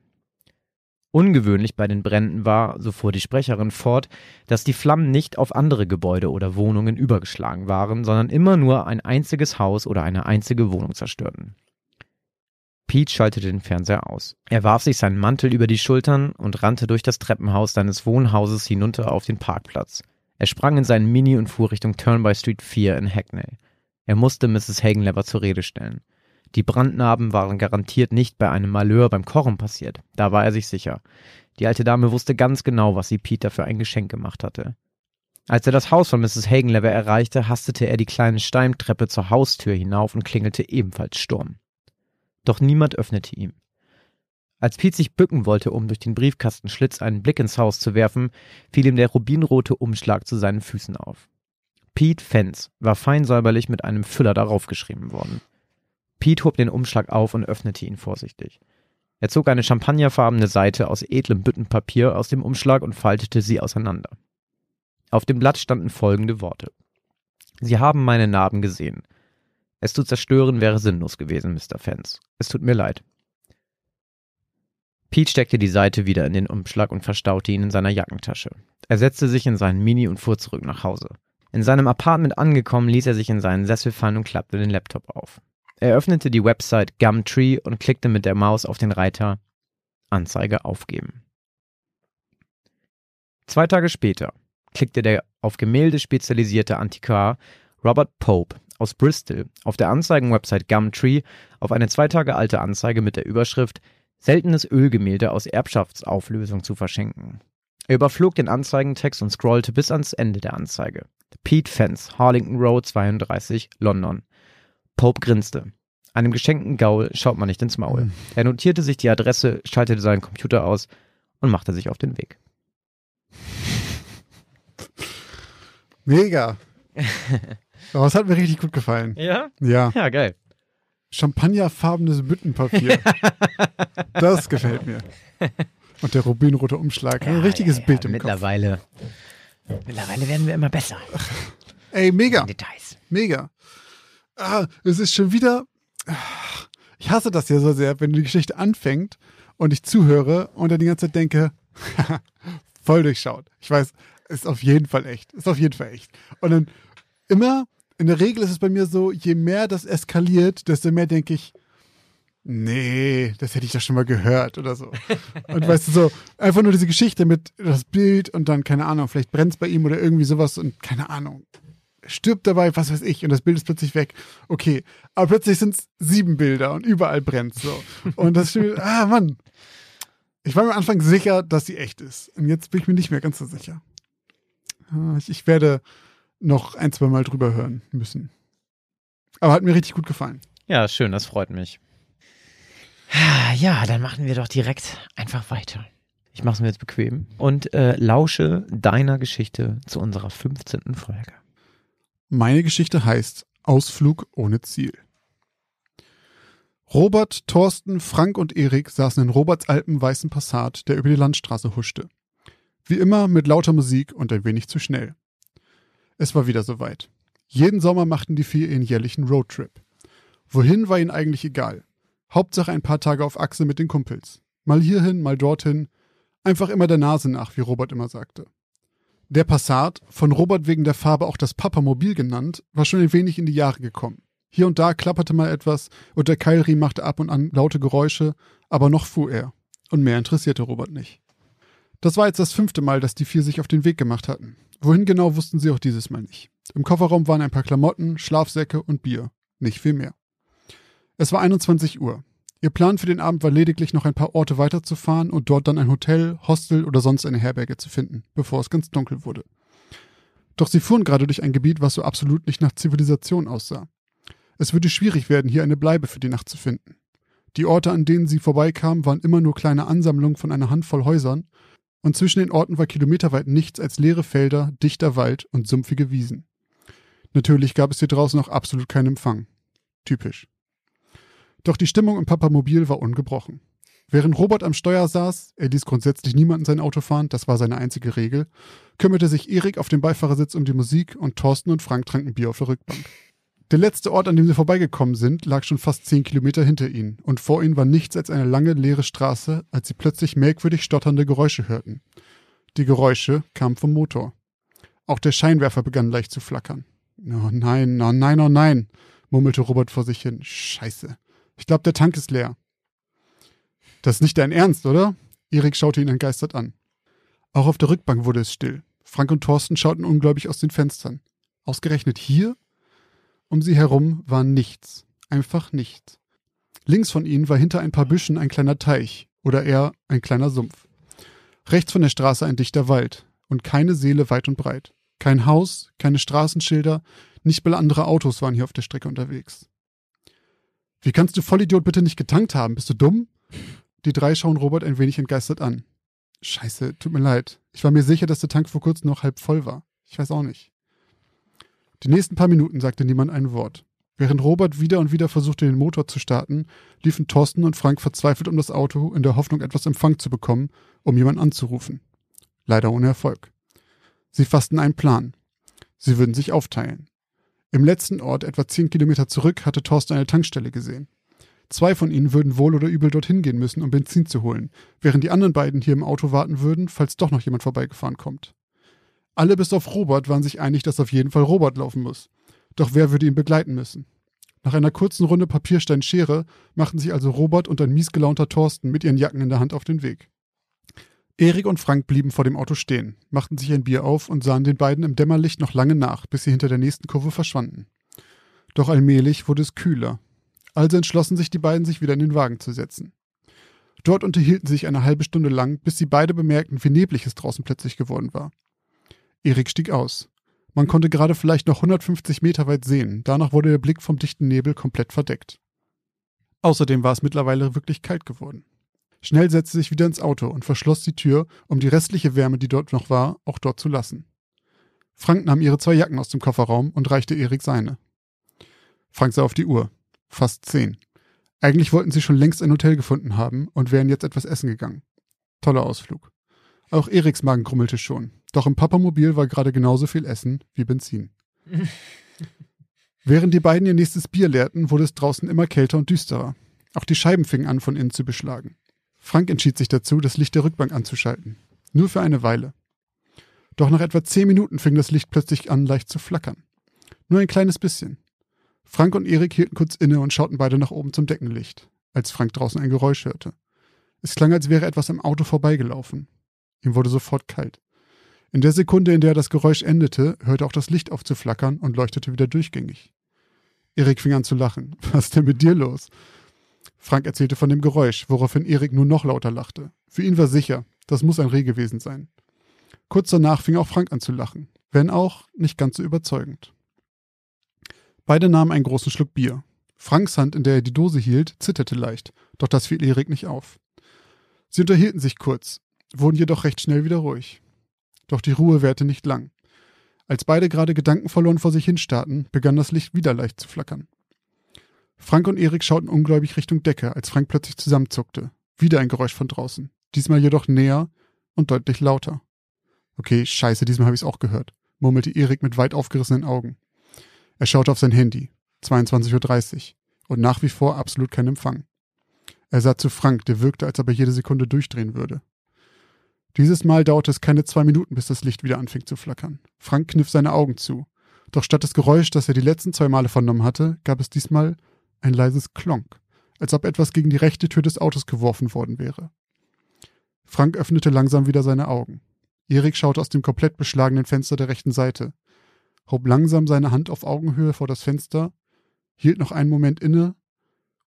Ungewöhnlich bei den Bränden war, so fuhr die Sprecherin fort, dass die Flammen nicht auf andere Gebäude oder Wohnungen übergeschlagen waren, sondern immer nur ein einziges Haus oder eine einzige Wohnung zerstörten. Pete schaltete den Fernseher aus. Er warf sich seinen Mantel über die Schultern und rannte durch das Treppenhaus seines Wohnhauses hinunter auf den Parkplatz. Er sprang in seinen Mini und fuhr Richtung Turnby Street 4 in Hackney. Er musste Mrs. Hagenlever zur Rede stellen. Die Brandnarben waren garantiert nicht bei einem Malheur beim Kochen passiert. Da war er sich sicher. Die alte Dame wusste ganz genau, was sie Peter für ein Geschenk gemacht hatte. Als er das Haus von Mrs. Hagenlever erreichte, hastete er die kleine Steintreppe zur Haustür hinauf und klingelte ebenfalls Sturm. Doch niemand öffnete ihm. Als Pete sich bücken wollte, um durch den Briefkastenschlitz einen Blick ins Haus zu werfen, fiel ihm der rubinrote Umschlag zu seinen Füßen auf. Pete Fence war fein säuberlich mit einem Füller darauf geschrieben worden. Pete hob den Umschlag auf und öffnete ihn vorsichtig. Er zog eine champagnerfarbene Seite aus edlem Büttenpapier aus dem Umschlag und faltete sie auseinander. Auf dem Blatt standen folgende Worte. Sie haben meine Narben gesehen. Es zu zerstören wäre sinnlos gewesen, Mr. Fence. Es tut mir leid. Pete steckte die Seite wieder in den Umschlag und verstaute ihn in seiner Jackentasche. Er setzte sich in seinen Mini und fuhr zurück nach Hause. In seinem Apartment angekommen, ließ er sich in seinen Sessel fallen und klappte den Laptop auf. Er öffnete die Website Gumtree und klickte mit der Maus auf den Reiter Anzeige aufgeben. Zwei Tage später klickte der auf Gemälde spezialisierte Antiquar Robert Pope aus Bristol auf der Anzeigenwebsite Gumtree auf eine zwei Tage alte Anzeige mit der Überschrift seltenes Ölgemälde aus Erbschaftsauflösung zu verschenken. Er überflog den Anzeigentext und scrollte bis ans Ende der Anzeige. Pete Fence, Harlington Road 32, London. Pope grinste. Einem geschenkten Gaul schaut man nicht ins Maul. Hm. Er notierte sich die Adresse, schaltete seinen Computer aus und machte sich auf den Weg. Mega. *laughs* Aber es hat mir richtig gut gefallen. Ja? Ja. Ja, geil. Champagnerfarbenes Büttenpapier. *laughs* das gefällt mir. Und der rubinrote Umschlag. Ein richtiges Bild im Kopf. mittlerweile, Mittlerweile werden wir immer besser. Ey, mega. Details. Mega. Ah, es ist schon wieder. Ich hasse das ja so sehr, wenn die Geschichte anfängt und ich zuhöre und dann die ganze Zeit denke, *laughs* voll durchschaut. Ich weiß, ist auf jeden Fall echt. Ist auf jeden Fall echt. Und dann immer, in der Regel ist es bei mir so, je mehr das eskaliert, desto mehr denke ich, nee, das hätte ich doch schon mal gehört oder so. Und weißt du, so, einfach nur diese Geschichte mit das Bild und dann, keine Ahnung, vielleicht brennt es bei ihm oder irgendwie sowas und keine Ahnung. Stirbt dabei, was weiß ich, und das Bild ist plötzlich weg. Okay, aber plötzlich sind es sieben Bilder und überall brennt so. Und das stimmt, *laughs* ah Mann. Ich war mir am Anfang sicher, dass sie echt ist. Und jetzt bin ich mir nicht mehr ganz so sicher. Ah, Ich, ich werde noch ein, zwei Mal drüber hören müssen. Aber hat mir richtig gut gefallen. Ja, schön, das freut mich. Ja, dann machen wir doch direkt einfach weiter. Ich mache es mir jetzt bequem und äh, lausche deiner Geschichte zu unserer 15. Folge. Meine Geschichte heißt Ausflug ohne Ziel. Robert, Thorsten, Frank und Erik saßen in Roberts alten weißen Passat, der über die Landstraße huschte. Wie immer mit lauter Musik und ein wenig zu schnell. Es war wieder soweit. Jeden Sommer machten die vier ihren jährlichen Roadtrip. Wohin war ihnen eigentlich egal. Hauptsache ein paar Tage auf Achse mit den Kumpels. Mal hierhin, mal dorthin. Einfach immer der Nase nach, wie Robert immer sagte. Der Passat, von Robert wegen der Farbe auch das Papamobil genannt, war schon ein wenig in die Jahre gekommen. Hier und da klapperte mal etwas und der Keilriemen machte ab und an laute Geräusche, aber noch fuhr er. Und mehr interessierte Robert nicht. Das war jetzt das fünfte Mal, dass die vier sich auf den Weg gemacht hatten. Wohin genau wussten sie auch dieses Mal nicht. Im Kofferraum waren ein paar Klamotten, Schlafsäcke und Bier. Nicht viel mehr. Es war 21 Uhr. Ihr Plan für den Abend war lediglich noch ein paar Orte weiterzufahren und dort dann ein Hotel, Hostel oder sonst eine Herberge zu finden, bevor es ganz dunkel wurde. Doch sie fuhren gerade durch ein Gebiet, was so absolut nicht nach Zivilisation aussah. Es würde schwierig werden, hier eine Bleibe für die Nacht zu finden. Die Orte, an denen sie vorbeikamen, waren immer nur kleine Ansammlungen von einer Handvoll Häusern, und zwischen den Orten war kilometerweit nichts als leere Felder, dichter Wald und sumpfige Wiesen. Natürlich gab es hier draußen auch absolut keinen Empfang. Typisch. Doch die Stimmung im Papamobil war ungebrochen. Während Robert am Steuer saß, er ließ grundsätzlich niemanden sein Auto fahren, das war seine einzige Regel, kümmerte sich Erik auf dem Beifahrersitz um die Musik und Thorsten und Frank tranken Bier auf der Rückbank. Der letzte Ort, an dem sie vorbeigekommen sind, lag schon fast zehn Kilometer hinter ihnen, und vor ihnen war nichts als eine lange, leere Straße, als sie plötzlich merkwürdig stotternde Geräusche hörten. Die Geräusche kamen vom Motor. Auch der Scheinwerfer begann leicht zu flackern. Oh nein, oh nein, oh nein, murmelte Robert vor sich hin. Scheiße. Ich glaube, der Tank ist leer. Das ist nicht dein Ernst, oder? Erik schaute ihn entgeistert an. Auch auf der Rückbank wurde es still. Frank und Thorsten schauten ungläubig aus den Fenstern. Ausgerechnet hier? Um sie herum war nichts. Einfach nichts. Links von ihnen war hinter ein paar Büschen ein kleiner Teich oder eher ein kleiner Sumpf. Rechts von der Straße ein dichter Wald und keine Seele weit und breit. Kein Haus, keine Straßenschilder, nicht mal andere Autos waren hier auf der Strecke unterwegs. Wie kannst du Vollidiot bitte nicht getankt haben? Bist du dumm? Die drei schauen Robert ein wenig entgeistert an. Scheiße, tut mir leid. Ich war mir sicher, dass der Tank vor kurzem noch halb voll war. Ich weiß auch nicht. Die nächsten paar Minuten sagte niemand ein Wort. Während Robert wieder und wieder versuchte, den Motor zu starten, liefen Thorsten und Frank verzweifelt um das Auto in der Hoffnung, etwas Empfang zu bekommen, um jemanden anzurufen. Leider ohne Erfolg. Sie fassten einen Plan. Sie würden sich aufteilen. Im letzten Ort, etwa zehn Kilometer zurück, hatte Thorsten eine Tankstelle gesehen. Zwei von ihnen würden wohl oder übel dorthin gehen müssen, um Benzin zu holen, während die anderen beiden hier im Auto warten würden, falls doch noch jemand vorbeigefahren kommt. Alle bis auf Robert waren sich einig, dass auf jeden Fall Robert laufen muss. Doch wer würde ihn begleiten müssen? Nach einer kurzen Runde Papierstein Schere machten sich also Robert und ein miesgelaunter Thorsten mit ihren Jacken in der Hand auf den Weg. Erik und Frank blieben vor dem Auto stehen, machten sich ein Bier auf und sahen den beiden im Dämmerlicht noch lange nach, bis sie hinter der nächsten Kurve verschwanden. Doch allmählich wurde es kühler. Also entschlossen sich die beiden, sich wieder in den Wagen zu setzen. Dort unterhielten sie sich eine halbe Stunde lang, bis sie beide bemerkten, wie neblig es draußen plötzlich geworden war. Erik stieg aus. Man konnte gerade vielleicht noch 150 Meter weit sehen, danach wurde der Blick vom dichten Nebel komplett verdeckt. Außerdem war es mittlerweile wirklich kalt geworden. Schnell setzte sich wieder ins Auto und verschloss die Tür, um die restliche Wärme, die dort noch war, auch dort zu lassen. Frank nahm ihre zwei Jacken aus dem Kofferraum und reichte Erik seine. Frank sah auf die Uhr. Fast zehn. Eigentlich wollten sie schon längst ein Hotel gefunden haben und wären jetzt etwas essen gegangen. Toller Ausflug. Auch Eriks Magen grummelte schon. Doch im Papamobil war gerade genauso viel Essen wie Benzin. *laughs* Während die beiden ihr nächstes Bier leerten, wurde es draußen immer kälter und düsterer. Auch die Scheiben fingen an, von innen zu beschlagen. Frank entschied sich dazu, das Licht der Rückbank anzuschalten. Nur für eine Weile. Doch nach etwa zehn Minuten fing das Licht plötzlich an, leicht zu flackern. Nur ein kleines bisschen. Frank und Erik hielten kurz inne und schauten beide nach oben zum Deckenlicht, als Frank draußen ein Geräusch hörte. Es klang, als wäre etwas am Auto vorbeigelaufen. Ihm wurde sofort kalt. In der Sekunde, in der das Geräusch endete, hörte auch das Licht auf zu flackern und leuchtete wieder durchgängig. Erik fing an zu lachen. *laughs* Was ist denn mit dir los? Frank erzählte von dem Geräusch, woraufhin Erik nur noch lauter lachte. Für ihn war sicher, das muss ein Reh gewesen sein. Kurz danach fing auch Frank an zu lachen, wenn auch nicht ganz so überzeugend. Beide nahmen einen großen Schluck Bier. Franks Hand, in der er die Dose hielt, zitterte leicht, doch das fiel Erik nicht auf. Sie unterhielten sich kurz, wurden jedoch recht schnell wieder ruhig. Doch die Ruhe währte nicht lang. Als beide gerade gedankenverloren vor sich hinstarrten, begann das Licht wieder leicht zu flackern. Frank und Erik schauten ungläubig Richtung Decke, als Frank plötzlich zusammenzuckte. Wieder ein Geräusch von draußen. Diesmal jedoch näher und deutlich lauter. Okay, scheiße, diesmal habe ich es auch gehört, murmelte Erik mit weit aufgerissenen Augen. Er schaute auf sein Handy. 22.30 Uhr. Und nach wie vor absolut kein Empfang. Er sah zu Frank, der wirkte, als ob er jede Sekunde durchdrehen würde. Dieses Mal dauerte es keine zwei Minuten, bis das Licht wieder anfing zu flackern. Frank kniff seine Augen zu. Doch statt des Geräusch, das er die letzten zwei Male vernommen hatte, gab es diesmal ein leises Klonk, als ob etwas gegen die rechte Tür des Autos geworfen worden wäre. Frank öffnete langsam wieder seine Augen. Erik schaute aus dem komplett beschlagenen Fenster der rechten Seite, hob langsam seine Hand auf Augenhöhe vor das Fenster, hielt noch einen Moment inne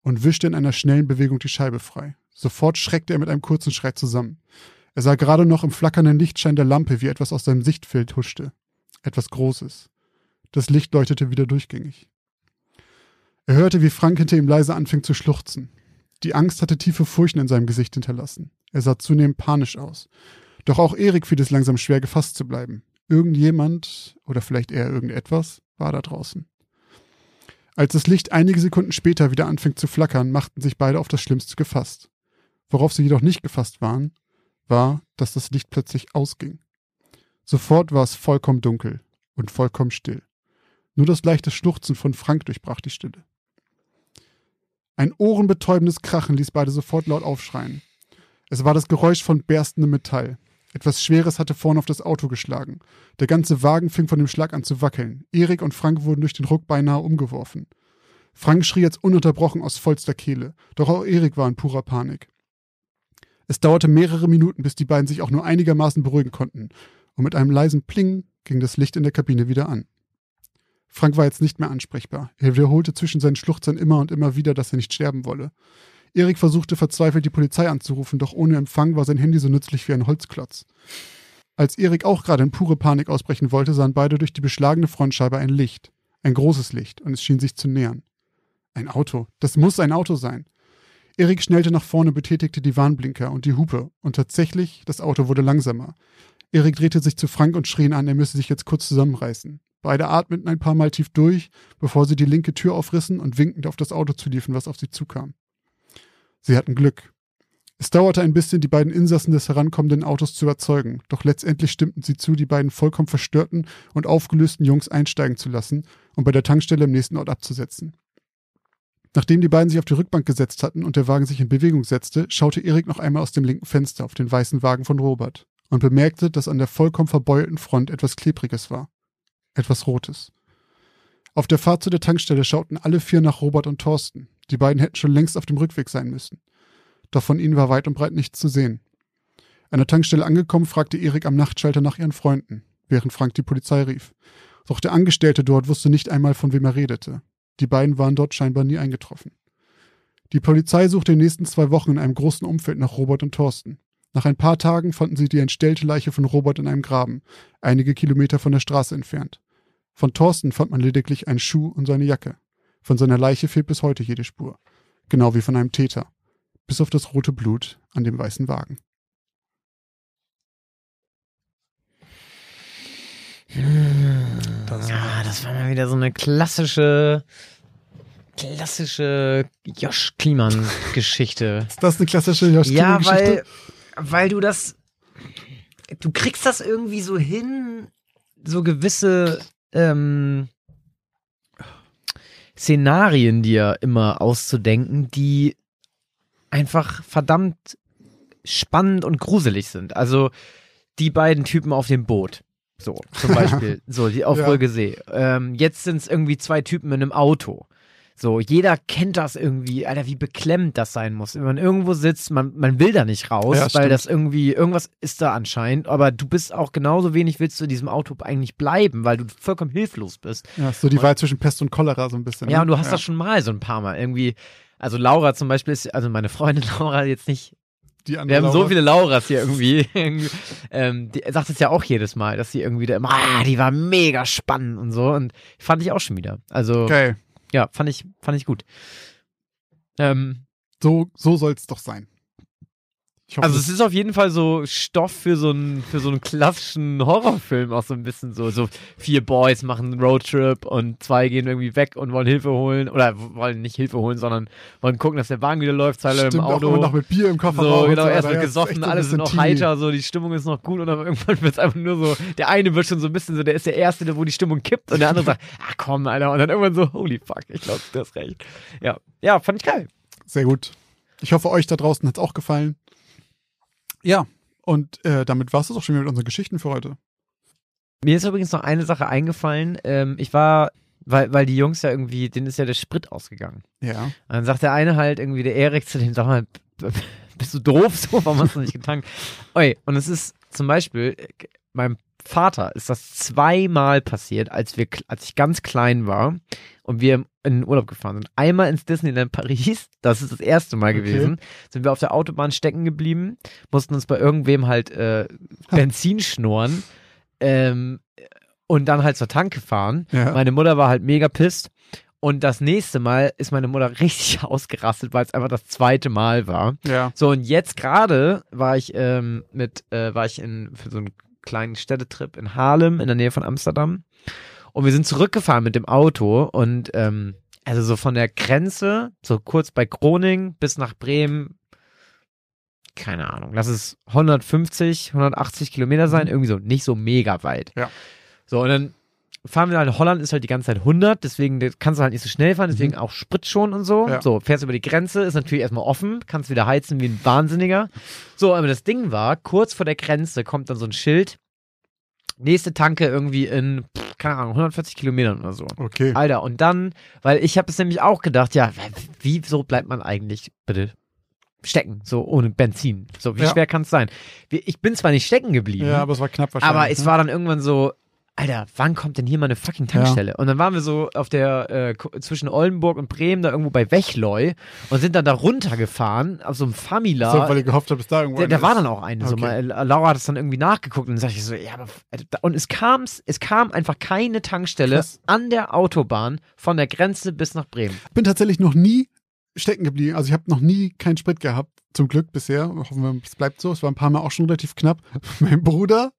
und wischte in einer schnellen Bewegung die Scheibe frei. Sofort schreckte er mit einem kurzen Schrei zusammen. Er sah gerade noch im flackernden Lichtschein der Lampe, wie etwas aus seinem Sichtfeld huschte. Etwas Großes. Das Licht leuchtete wieder durchgängig. Er hörte, wie Frank hinter ihm leise anfing zu schluchzen. Die Angst hatte tiefe Furchen in seinem Gesicht hinterlassen. Er sah zunehmend panisch aus. Doch auch Erik fiel es langsam schwer, gefasst zu bleiben. Irgendjemand, oder vielleicht eher irgendetwas, war da draußen. Als das Licht einige Sekunden später wieder anfing zu flackern, machten sich beide auf das Schlimmste gefasst. Worauf sie jedoch nicht gefasst waren, war, dass das Licht plötzlich ausging. Sofort war es vollkommen dunkel und vollkommen still. Nur das leichte Schluchzen von Frank durchbrach die Stille. Ein ohrenbetäubendes Krachen ließ beide sofort laut aufschreien. Es war das Geräusch von berstendem Metall. Etwas Schweres hatte vorne auf das Auto geschlagen. Der ganze Wagen fing von dem Schlag an zu wackeln. Erik und Frank wurden durch den Ruck beinahe umgeworfen. Frank schrie jetzt ununterbrochen aus vollster Kehle, doch auch Erik war in purer Panik. Es dauerte mehrere Minuten, bis die beiden sich auch nur einigermaßen beruhigen konnten, und mit einem leisen Pling ging das Licht in der Kabine wieder an. Frank war jetzt nicht mehr ansprechbar. Er wiederholte zwischen seinen Schluchzern immer und immer wieder, dass er nicht sterben wolle. Erik versuchte verzweifelt die Polizei anzurufen, doch ohne Empfang war sein Handy so nützlich wie ein Holzklotz. Als Erik auch gerade in pure Panik ausbrechen wollte, sahen beide durch die beschlagene Frontscheibe ein Licht. Ein großes Licht, und es schien sich zu nähern. Ein Auto. Das muss ein Auto sein. Erik schnellte nach vorne, betätigte die Warnblinker und die Hupe, und tatsächlich, das Auto wurde langsamer. Erik drehte sich zu Frank und schrie ihn an, er müsse sich jetzt kurz zusammenreißen. Beide atmeten ein paar Mal tief durch, bevor sie die linke Tür aufrissen und winkend auf das Auto zuliefen, was auf sie zukam. Sie hatten Glück. Es dauerte ein bisschen, die beiden Insassen des herankommenden Autos zu überzeugen, doch letztendlich stimmten sie zu, die beiden vollkommen verstörten und aufgelösten Jungs einsteigen zu lassen und bei der Tankstelle im nächsten Ort abzusetzen. Nachdem die beiden sich auf die Rückbank gesetzt hatten und der Wagen sich in Bewegung setzte, schaute Erik noch einmal aus dem linken Fenster auf den weißen Wagen von Robert und bemerkte, dass an der vollkommen verbeulten Front etwas Klebriges war. Etwas Rotes. Auf der Fahrt zu der Tankstelle schauten alle vier nach Robert und Thorsten. Die beiden hätten schon längst auf dem Rückweg sein müssen. Doch von ihnen war weit und breit nichts zu sehen. An der Tankstelle angekommen, fragte Erik am Nachtschalter nach ihren Freunden, während Frank die Polizei rief. Doch der Angestellte dort wusste nicht einmal, von wem er redete. Die beiden waren dort scheinbar nie eingetroffen. Die Polizei suchte in den nächsten zwei Wochen in einem großen Umfeld nach Robert und Thorsten. Nach ein paar Tagen fanden sie die entstellte Leiche von Robert in einem Graben, einige Kilometer von der Straße entfernt. Von Thorsten fand man lediglich einen Schuh und seine Jacke. Von seiner Leiche fehlt bis heute jede Spur. Genau wie von einem Täter. Bis auf das rote Blut an dem weißen Wagen. Das, ja, das war mal wieder so eine klassische, klassische Josh Kliman-Geschichte. *laughs* Ist das eine klassische Josh ja, Kliman-Geschichte? weil, weil du das, du kriegst das irgendwie so hin, so gewisse ähm, Szenarien dir immer auszudenken, die einfach verdammt spannend und gruselig sind. Also die beiden Typen auf dem Boot. So, zum *laughs* Beispiel. so, die auf Ja. See. Ähm, jetzt sind es irgendwie zwei Typen in einem Auto. So, jeder kennt das irgendwie, Alter, wie beklemmt das sein muss. Wenn man irgendwo sitzt, man, man will da nicht raus, Ja, weil stimmt. das irgendwie, irgendwas ist da anscheinend, aber du bist auch genauso wenig willst du in diesem Auto eigentlich bleiben, weil du vollkommen hilflos bist. Ja, so die Wahl zwischen Pest und Cholera so ein bisschen. Ja, ne? und du hast das schon mal so ein paar Mal irgendwie. Also Laura zum Beispiel ist, also meine Freundin *laughs* Laura jetzt nicht Die wir haben so Laura. viele Lauras hier *laughs* irgendwie. Ähm, die sagt es ja auch jedes Mal, dass sie irgendwie da immer, ah, die war mega spannend und so. Und fand ich auch schon wieder. Also, Geil. Ja, fand ich, fand ich gut. Ähm, So, so soll es doch sein. Hoffe, also es ist auf jeden Fall so Stoff für so einen für so einen klassischen Horrorfilm auch so ein bisschen so so vier Boys machen einen Roadtrip und zwei gehen irgendwie weg und wollen Hilfe holen oder wollen nicht Hilfe holen, sondern wollen gucken, dass der Wagen wieder läuft, zwei Leute im auch Auto. immer noch mit Bier im Kofferraum. So, genau, weiter. erst wird Ja, ist gesoffen, so alle sind noch heiter, so, die Stimmung ist noch gut und dann irgendwann wird es einfach nur so, der eine wird schon so ein bisschen so, der ist der Erste, der wo die Stimmung kippt und der andere sagt, *laughs* ah komm, Alter, und dann irgendwann so, holy fuck, ich glaube, du hast recht. Ja, ja, fand ich geil. Sehr gut. Ich hoffe, euch da draußen hat es auch gefallen. Ja, und äh, damit war es auch schon wieder mit unseren Geschichten für heute. Mir ist übrigens noch eine Sache eingefallen, ähm, ich war, weil, weil die Jungs ja irgendwie, denen ist ja der Sprit ausgegangen. Ja. Und dann sagt der eine halt irgendwie, der Erik zu dem, sag mal, *laughs* bist du doof so, warum hast du nicht getankt? *laughs* Oi, und es ist zum Beispiel, äh, meinem Vater ist das zweimal passiert, als wir, als ich ganz klein war und wir in den Urlaub gefahren sind. Einmal ins Disneyland Paris, das ist das erste Mal Okay. gewesen, sind wir auf der Autobahn stecken geblieben, mussten uns bei irgendwem halt äh, *laughs* Benzin schnorren ähm, und dann halt zur Tanke fahren. Ja. Meine Mutter war halt mega pisst. Und das nächste Mal ist meine Mutter *laughs* richtig ausgerastet, weil es einfach das zweite Mal war. Ja. So, und jetzt gerade war ich ähm, mit, äh, war ich in, für so einen kleinen Städtetrip in Harlem in der Nähe von Amsterdam. Und wir sind zurückgefahren mit dem Auto und ähm, also so von der Grenze, so kurz bei Groningen bis nach Bremen, keine Ahnung, lass es 150, 180 Kilometer sein, irgendwie so, nicht so mega weit. Ja. So, und dann fahren wir halt, Holland ist halt die ganze Zeit 100, deswegen kannst du halt nicht so schnell fahren, deswegen auch Sprit schon und so. Ja. So, fährst über die Grenze, ist natürlich erstmal offen, kannst wieder heizen wie ein Wahnsinniger. So, aber das Ding war, kurz vor der Grenze kommt dann so ein Schild, nächste Tanke irgendwie in, keine Ahnung, 140 Kilometern oder so. Okay. Alter, und dann, weil ich habe es nämlich auch gedacht, ja, wieso bleibt man eigentlich bitte stecken, so ohne Benzin? So, wie Ja. schwer kann es sein? Ich bin zwar nicht stecken geblieben, Ja, aber es war knapp wahrscheinlich. aber es ne? war dann irgendwann so, Alter, wann kommt denn hier mal eine fucking Tankstelle? Und dann waren wir so auf der, äh, zwischen Oldenburg und Bremen, da irgendwo bei Wechleu und sind dann da runtergefahren auf so einem Famila. so, weil ihr gehofft habt, bis da irgendwo Da, da war dann auch eine. So Okay. mal, äh, Laura hat es dann irgendwie nachgeguckt und dann sag ich so, ja, aber da- und es kam, es kam einfach keine Tankstelle Krass. an der Autobahn von der Grenze bis nach Bremen. bin tatsächlich noch nie stecken geblieben. Also ich habe noch nie keinen Sprit gehabt, zum Glück bisher. Hoffen wir, es bleibt so. Es war ein paar Mal auch schon relativ knapp. *laughs* Mein Bruder,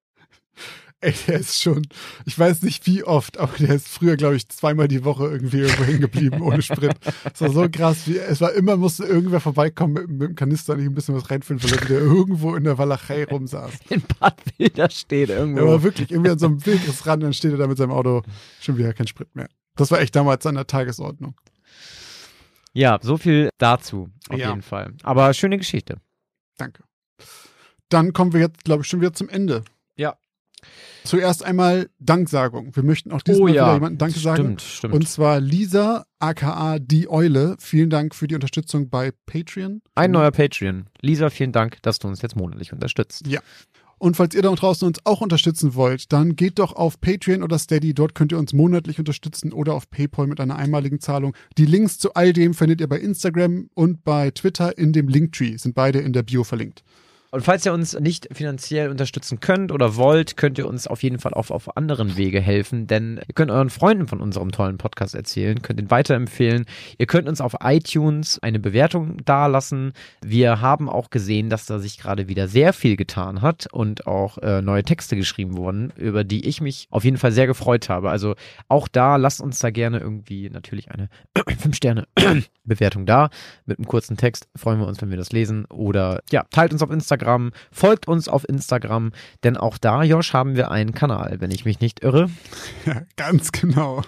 ey, der ist schon, ich weiß nicht wie oft, aber der ist früher, glaube ich, zweimal die Woche irgendwie irgendwo hängen geblieben ohne Sprit. Es war so krass, wie, es war immer, musste irgendwer vorbeikommen mit, mit dem Kanister und ich ein bisschen was reinfüllen, weil er wieder irgendwo in der Walachei rumsaß. In Bad Wilderstedt irgendwo. Ja, aber wirklich, irgendwie an so einem Wegesrand, dann steht er da mit seinem Auto, schon wieder kein Sprit mehr. Das war echt damals an der Tagesordnung. Ja, so viel dazu, auf Ja. jeden Fall. Aber schöne Geschichte. Danke. Dann kommen wir jetzt, glaube ich, schon wieder zum Ende. Ja. Zuerst einmal Danksagung. Wir möchten auch diesmal Oh ja, wieder jemanden Danke sagen. Stimmt, stimmt. Und zwar Lisa, aka Die Eule. Vielen Dank für die Unterstützung bei Patreon. Ein neuer Patreon. Lisa, vielen Dank, dass du uns jetzt monatlich unterstützt. Und falls ihr da draußen uns auch unterstützen wollt, dann geht doch auf Patreon oder Steady. Dort könnt ihr uns monatlich unterstützen oder auf PayPal mit einer einmaligen Zahlung. Die Links zu all dem findet ihr bei Instagram und bei Twitter in dem Linktree. Sind beide in der Bio verlinkt. Und falls ihr uns nicht finanziell unterstützen könnt oder wollt, könnt ihr uns auf jeden Fall auf, auf anderen Wege helfen, denn ihr könnt euren Freunden von unserem tollen Podcast erzählen, könnt ihn weiterempfehlen. Ihr könnt uns auf iTunes eine Bewertung dalassen. Wir haben auch gesehen, dass da sich gerade wieder sehr viel getan hat und auch äh, neue Texte geschrieben wurden, über die ich mich auf jeden Fall sehr gefreut habe. Also auch da lasst uns da gerne irgendwie natürlich eine *clears throat* 5-Sterne-Bewertung *clears throat* da mit einem kurzen Text. Freuen wir uns, wenn wir das lesen. Oder ja, teilt uns auf Instagram, folgt uns auf Instagram, denn auch da, Josh, haben wir einen Kanal, wenn ich mich nicht irre. Ja, ganz genau.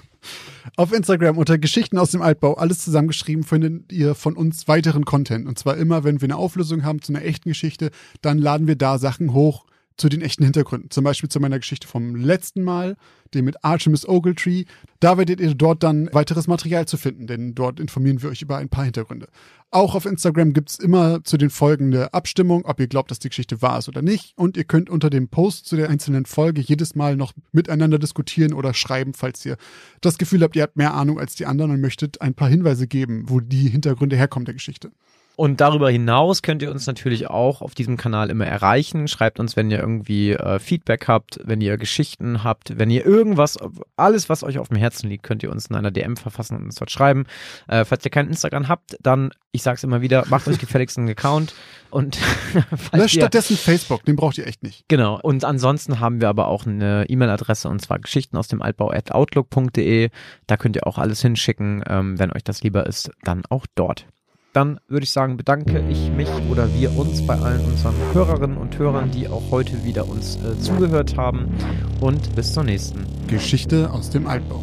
Auf Instagram unter Geschichten aus dem Altbau, alles zusammengeschrieben, findet ihr von uns weiteren Content. Und zwar immer, wenn wir eine Auflösung haben zu einer echten Geschichte, dann laden wir da Sachen hoch, zu den echten Hintergründen. Zum Beispiel zu meiner Geschichte vom letzten Mal, dem mit Artemis Ogletree. Da werdet ihr dort dann weiteres Material zu finden, denn dort informieren wir euch über ein paar Hintergründe. Auch auf Instagram gibt es immer zu den Folgen eine Abstimmung, ob ihr glaubt, dass die Geschichte wahr ist oder nicht. Und ihr könnt unter dem Post zu der einzelnen Folge jedes Mal noch miteinander diskutieren oder schreiben, falls ihr das Gefühl habt, ihr habt mehr Ahnung als die anderen und möchtet ein paar Hinweise geben, wo die Hintergründe herkommen der Geschichte. Und darüber hinaus könnt ihr uns natürlich auch auf diesem Kanal immer erreichen. Schreibt uns, wenn ihr irgendwie äh, Feedback habt, wenn ihr Geschichten habt, wenn ihr irgendwas, alles, was euch auf dem Herzen liegt, könnt ihr uns in einer DM verfassen und uns dort schreiben. Äh, falls ihr kein Instagram habt, dann, ich sag's immer wieder, macht euch gefälligst einen Account und *laughs* Löscht stattdessen Facebook, den braucht ihr echt nicht. Genau. Und ansonsten haben wir aber auch eine E-Mail-Adresse und zwar Geschichten aus dem Altbau at outlook.de. Da könnt ihr auch alles hinschicken. Ähm, wenn euch das lieber ist, dann auch dort dann würde ich sagen, bedanke ich mich oder wir uns bei allen unseren Hörerinnen und Hörern, die auch heute wieder uns äh, zugehört haben. Und bis zur nächsten Geschichte aus dem Altbau.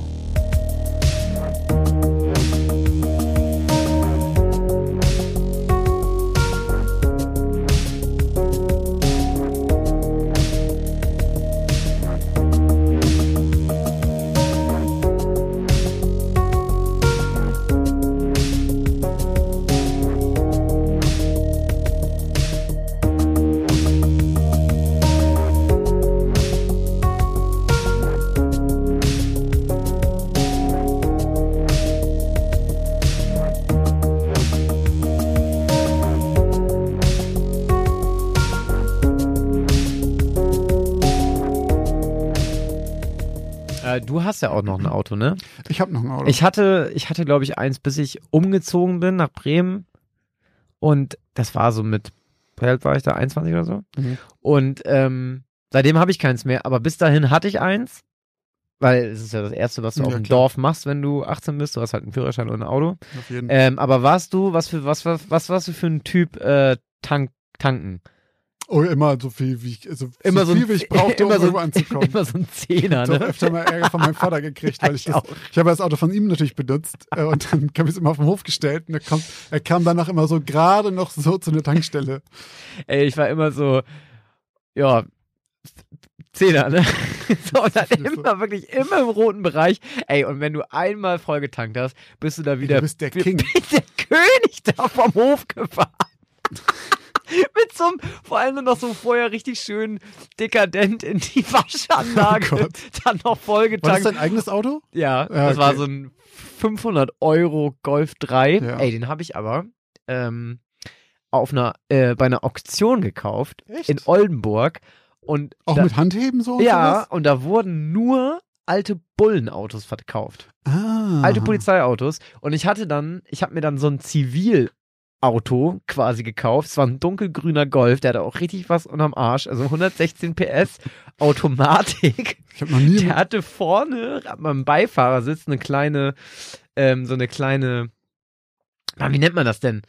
Hast ja auch noch ein Auto, ne? Ich habe noch ein Auto. Ich hatte, ich hatte, glaube ich, eins, bis ich umgezogen bin nach Bremen. Und das war so mit, alt war ich da? 21 oder so? Mhm. Und ähm, seitdem habe ich keins mehr. Aber bis dahin hatte ich eins. Weil es ist ja das Erste, was du Ja, auf dem klar. Dorf machst, wenn du 18 bist. Du hast halt einen Führerschein und ein Auto. Auf jeden Ähm, aber warst du, was für, was, was, was warst du für ein Typ äh, Tank, tanken? Oh, immer so viel, wie ich, also Immer so viel, wie ich *laughs* brauchte, um immer so- irgendwo anzukommen. *laughs* Immer so ein Zehner, Ich habe ne? öfter mal Ärger von meinem Vater gekriegt, weil ich *laughs* das, ich habe das Auto von ihm natürlich benutzt äh, und dann habe ich es immer auf den Hof gestellt und er, kommt, er kam danach immer so gerade noch so zu einer Tankstelle. Ey, ich war immer so, ja, Zehner, ne? So, und dann ist so. immer, wirklich immer im roten Bereich. Ey, und wenn du einmal vollgetankt hast, bist du da wieder du bist der King. bist der König da vom Hof gefahren. *laughs* Mit so einem, vor allem noch so vorher richtig schön dekadent in die *laughs* Waschanlage, Oh *laughs* dann noch War das vollgetankt. dein eigenes Auto? Ja, Ja, das war okay. so ein 500 Euro Golf 3. Ja. Ey, den habe ich aber ähm, auf einer, äh, bei einer Auktion gekauft Echt? in Oldenburg. Und Auch da, mit Handheben so? und ja, sowas? und da wurden nur alte Bullenautos verkauft. Ah. Alte Polizeiautos. Und ich hatte dann, ich habe mir dann so ein Zivilauto quasi gekauft. Es war ein dunkelgrüner Golf, der hatte auch richtig was unterm Arsch. Also 116 PS, Automatik. Ich habe noch nie. Der hatte vorne am Beifahrersitz eine kleine, ähm, so eine kleine, ah, wie nennt man das denn?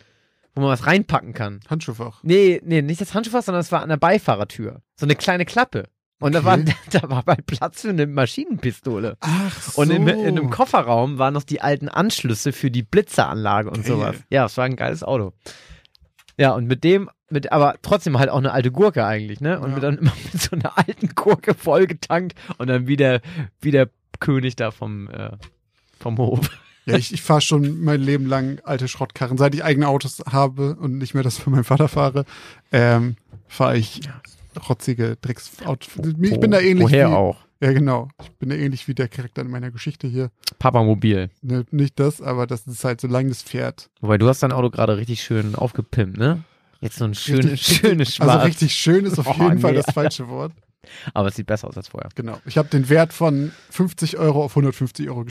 Wo man was reinpacken kann. Handschuhfach. Nee, nee, nicht das Handschuhfach, sondern es war an der Beifahrertür. So eine kleine Klappe. Und da, war, Okay. *laughs* da war bald Platz für eine Maschinenpistole. Ach so. Und in, in einem Kofferraum waren noch die alten Anschlüsse für die Blitzeranlage und Geil. sowas. Ja, es war ein geiles Auto. Ja, und mit dem, mit, aber trotzdem halt auch eine alte Gurke eigentlich, ne? Und Ja. dann immer *laughs* mit so einer alten Gurke vollgetankt und dann wieder, wieder König da vom, äh, vom Hof. *laughs* Ja, ich, ich fahre schon mein Leben lang alte Schrottkarren. Seit ich eigene Autos habe und nicht mehr das von meinem Vater fahre, ähm, fahre ich rotzige Drecksautos. Ich bin da ähnlich Woher wie, auch? Ja, genau. Ich bin da ähnlich wie der Charakter in meiner Geschichte hier. Papa Mobil. Ne, nicht das, aber das ist halt, solange das fährt. Wobei du hast dein Auto gerade richtig schön aufgepimpt, ne? Jetzt so ein schönes, *laughs* schönes Schwarz. Also richtig schön ist auf *laughs* Oh, jeden Fall nee. das falsche Wort. aber es sieht besser aus als vorher. Genau. Ich habe den Wert von 50 Euro auf 150 Euro